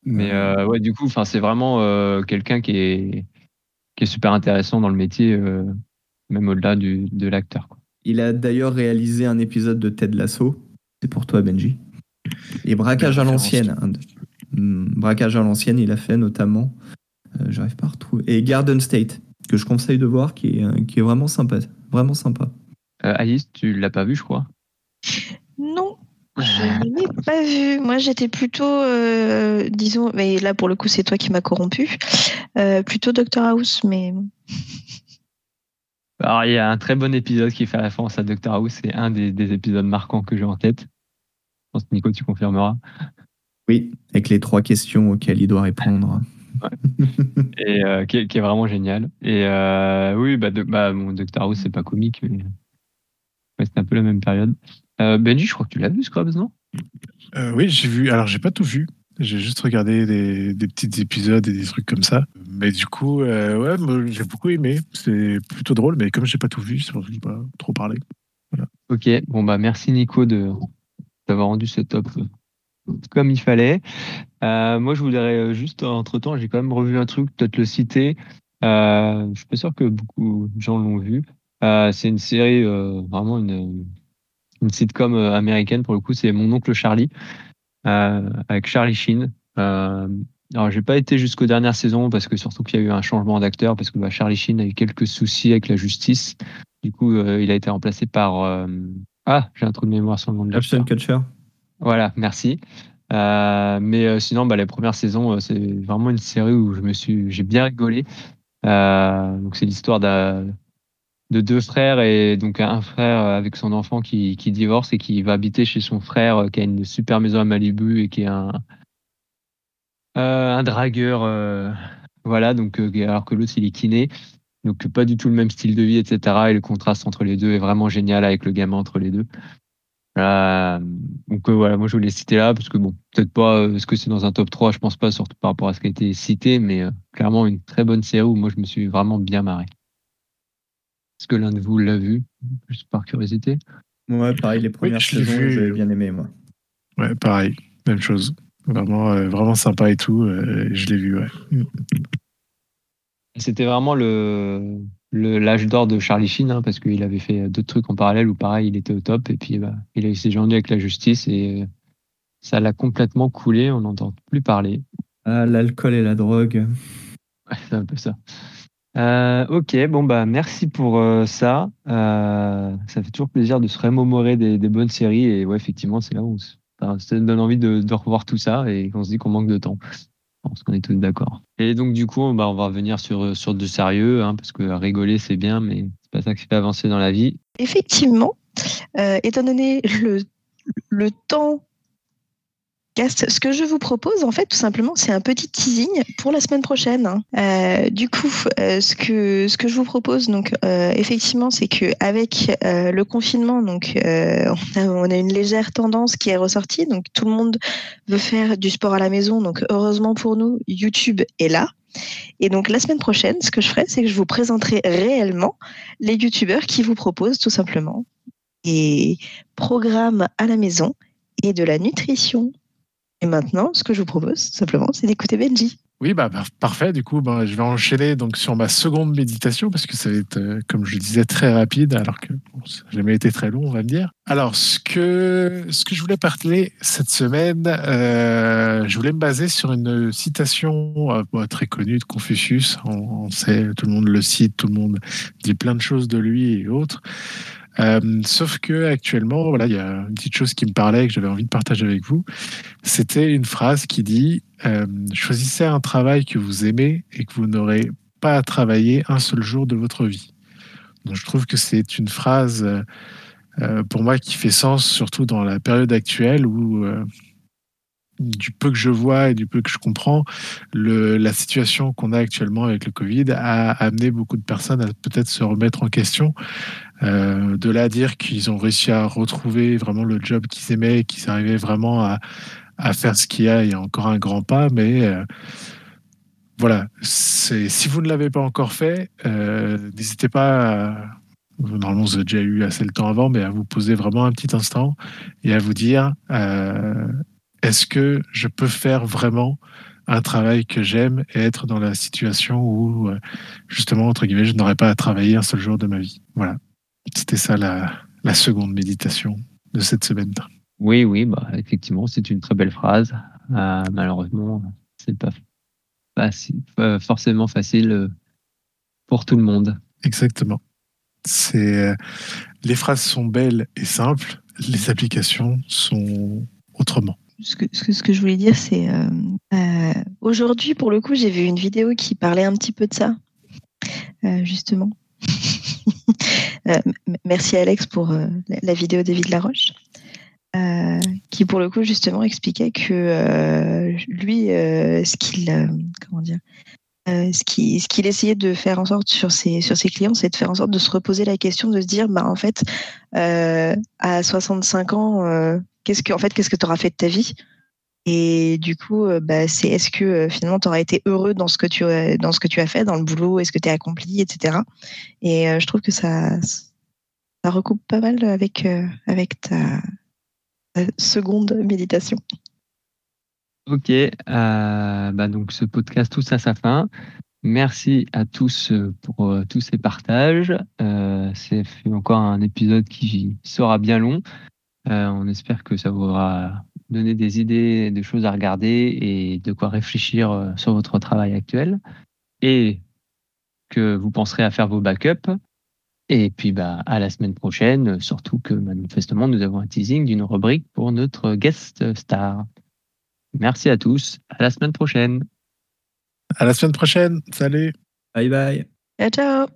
Mais ouais, du coup, c'est vraiment quelqu'un qui est qui est super intéressant dans le métier, même au-delà du de l'acteur.
Il a d'ailleurs réalisé un épisode de Ted Lasso. C'est pour toi, Benji. Et Braquage à l'ancienne. Hmm, Braquage à l'ancienne, il a fait notamment. euh, J'arrive pas à retrouver. Et Garden State, que je conseille de voir, qui est, euh, qui est vraiment sympa. Vraiment sympa.
Euh, Alice, tu l'as pas vu, je crois.
Non, je ne l'ai pas vu. Moi, j'étais plutôt, euh, disons, mais là pour le coup, c'est toi qui m'as corrompu. Euh, plutôt Doctor House, mais
Alors, il y a un très bon épisode qui fait référence à Doctor House. C'est un des, des épisodes marquants que j'ai en tête. Je pense que Nico, tu confirmeras.
Oui, avec les trois questions auxquelles il doit répondre.
Et euh, qui, est, qui est vraiment génial. Et euh, oui, bah, de, bah bon, Doctor House, c'est pas comique, mais ouais, c'est un peu la même période. Euh, Benji, je crois que tu l'as vu, Scrubs, non?
Euh, oui, j'ai vu. Alors, j'ai pas tout vu. J'ai juste regardé des, petits épisodes et des trucs comme ça. Mais du coup, euh, ouais, j'ai beaucoup aimé. C'est plutôt drôle, mais comme j'ai pas tout vu, c'est pour ça que je pas trop parler.
Ok, bon bah merci Nico de d'avoir rendu ce top comme il fallait. Euh, moi je voudrais euh, juste entre temps, j'ai quand même revu un truc, peut-être le citer. Euh, je suis pas sûr que beaucoup de gens l'ont vu. Euh, c'est une série euh, vraiment une une sitcom euh, américaine pour le coup, c'est Mon oncle Charlie euh, avec Charlie Sheen. Euh, alors j'ai pas été jusqu'aux dernières saisons parce que surtout qu'il y a eu un changement d'acteur parce que bah, Charlie Sheen a eu quelques soucis avec la justice. Du coup, euh, il a été remplacé par euh, ah j'ai un trou de mémoire sur le nom de.
Ashton Kutcher.
Voilà, merci. Euh, mais euh, sinon, bah, la première saison, euh, c'est vraiment une série où je me suis, j'ai bien rigolé. Euh, donc c'est l'histoire d'un- de deux frères et donc un frère avec son enfant qui, qui divorce et qui va habiter chez son frère euh, qui a une super maison à Malibu et qui est un euh, un dragueur. euh, voilà, donc alors que l'autre il est kiné. Donc pas du tout le même style de vie, etc. Et le contraste entre les deux est vraiment génial avec le gamin entre les deux. Donc voilà, moi je voulais citer là parce que bon, peut-être pas euh, ce que c'est dans un top 3, je pense pas, surtout par rapport à ce qui a été cité, mais clairement une très bonne série où moi je me suis vraiment bien marré. Est-ce que l'un de vous l'a vu Juste par curiosité?
Ouais, pareil, les premières
l'ai
saisons, j'avais bien aimé, moi.
Ouais, pareil, même chose. Vraiment, euh, vraiment sympa et tout. euh, je l'ai vu, ouais. Mm.
C'était vraiment le le- l'âge d'or de Charlie Sheen, hein, parce qu'il avait fait d'autres trucs en parallèle où pareil, il était au top et puis bah, il a s'est joint avec la justice et euh, ça l'a complètement coulé, on n'entend plus parler.
Ah, l'alcool et la drogue.
Ouais, c'est un peu ça. Euh, ok, bon bah merci pour euh, ça. Euh, ça fait toujours plaisir de se remémorer des, bonnes séries et ouais effectivement c'est là où ça donne envie de, revoir tout ça et qu'on se dit qu'on manque de temps. Je pense qu'on est tous d'accord. Et donc du coup bah, on va revenir sur du sérieux hein, parce que rigoler c'est bien mais c'est pas ça qui fait avancer dans la vie.
Effectivement, étant donné le, temps ce que je vous propose, en fait, tout simplement, c'est un petit teasing pour la semaine prochaine. Euh, du coup, euh, ce, que, ce que je vous propose, donc, euh, effectivement, c'est que avec le confinement, donc, on, a, on a une légère tendance qui est ressortie. Donc, tout le monde veut faire du sport à la maison. Donc, heureusement pour nous, YouTube est là. Et donc, la semaine prochaine, ce que je ferai, c'est que je vous présenterai réellement les youtubeurs qui vous proposent tout simplement des programmes à la maison et de la nutrition. Et maintenant, ce que je vous propose, simplement, c'est d'écouter Benji.
Oui, bah, par- parfait. Du coup, ben, je vais enchaîner donc sur ma seconde méditation parce que ça va être, euh, comme je le disais, très rapide, alors que ça n'a jamais été très long, on va me dire. Alors, ce que, ce que je voulais parler cette semaine, euh, je voulais me baser sur une citation euh, très connue de Confucius. On, on sait, tout le monde le cite, tout le monde dit plein de choses de lui et autres. Euh, sauf que actuellement, voilà, il y a une petite chose qui me parlait et que j'avais envie de partager avec vous. C'était une phrase qui dit euh, choisissez un travail que vous aimez et que vous n'aurez pas à travailler un seul jour de votre vie. Donc, je trouve que c'est une phrase euh, pour moi qui fait sens, surtout dans la période actuelle où, du peu que je vois et du peu que je comprends, la situation qu'on a actuellement avec le Covid a amené beaucoup de personnes à peut-être se remettre en question. Euh, de là à dire qu'ils ont réussi à retrouver vraiment le job qu'ils aimaient et qu'ils arrivaient vraiment à, faire ce qu'il y a, il y a encore un grand pas, mais euh, voilà, si vous ne l'avez pas encore fait, euh, n'hésitez pas à, normalement vous avez déjà eu assez le temps avant, mais à vous poser vraiment un petit instant et à vous dire, est-ce que je peux faire vraiment un travail que j'aime et être dans la situation où, justement, entre guillemets, je n'aurais pas à travailler un seul jour de ma vie? Voilà. C'était ça la, la seconde méditation de cette semaine.
Oui, oui, bah, effectivement, c'est une très belle phrase. Euh, malheureusement, c'est pas, facile- pas forcément facile euh, pour tout le monde.
Exactement. C'est euh, les phrases sont belles et simples, les applications sont autrement.
Ce que, ce que, ce que je voulais dire, c'est euh, euh, aujourd'hui, pour le coup, j'ai vu une vidéo qui parlait un petit peu de ça, euh, justement. Euh, merci Alex pour euh, la, vidéo David Laroche, euh, qui pour le coup justement expliquait que lui, ce qu'il, comment dire, ce qui- ce qu'il essayait de faire en sorte sur ses, sur ses clients, c'est de faire en sorte de se reposer la question, de se dire, bah en fait, à 65 ans, qu'est-ce que, en fait, qu'est-ce que tu auras fait de ta vie? Et du coup, euh, bah, c'est est-ce que euh, finalement tu auras été heureux dans ce que tu as, dans ce que tu as fait, dans le boulot, est-ce que tu es accompli, etc. Et euh, je trouve que ça, recoupe pas mal avec, euh, avec ta, seconde méditation.
Ok, euh, bah donc ce podcast touche à sa fin. Merci à tous euh, pour euh, tous ces partages. Euh, c'est encore un épisode qui sera bien long. Euh, on espère que ça vous aura donné des idées, des choses à regarder et de quoi réfléchir euh, sur votre travail actuel. Et que vous penserez à faire vos backups. Et puis bah, à la semaine prochaine, surtout que manifestement nous avons un teasing d'une rubrique pour notre guest star. Merci à tous. À la semaine prochaine.
À la semaine prochaine. Salut.
Bye bye.
Ciao, ciao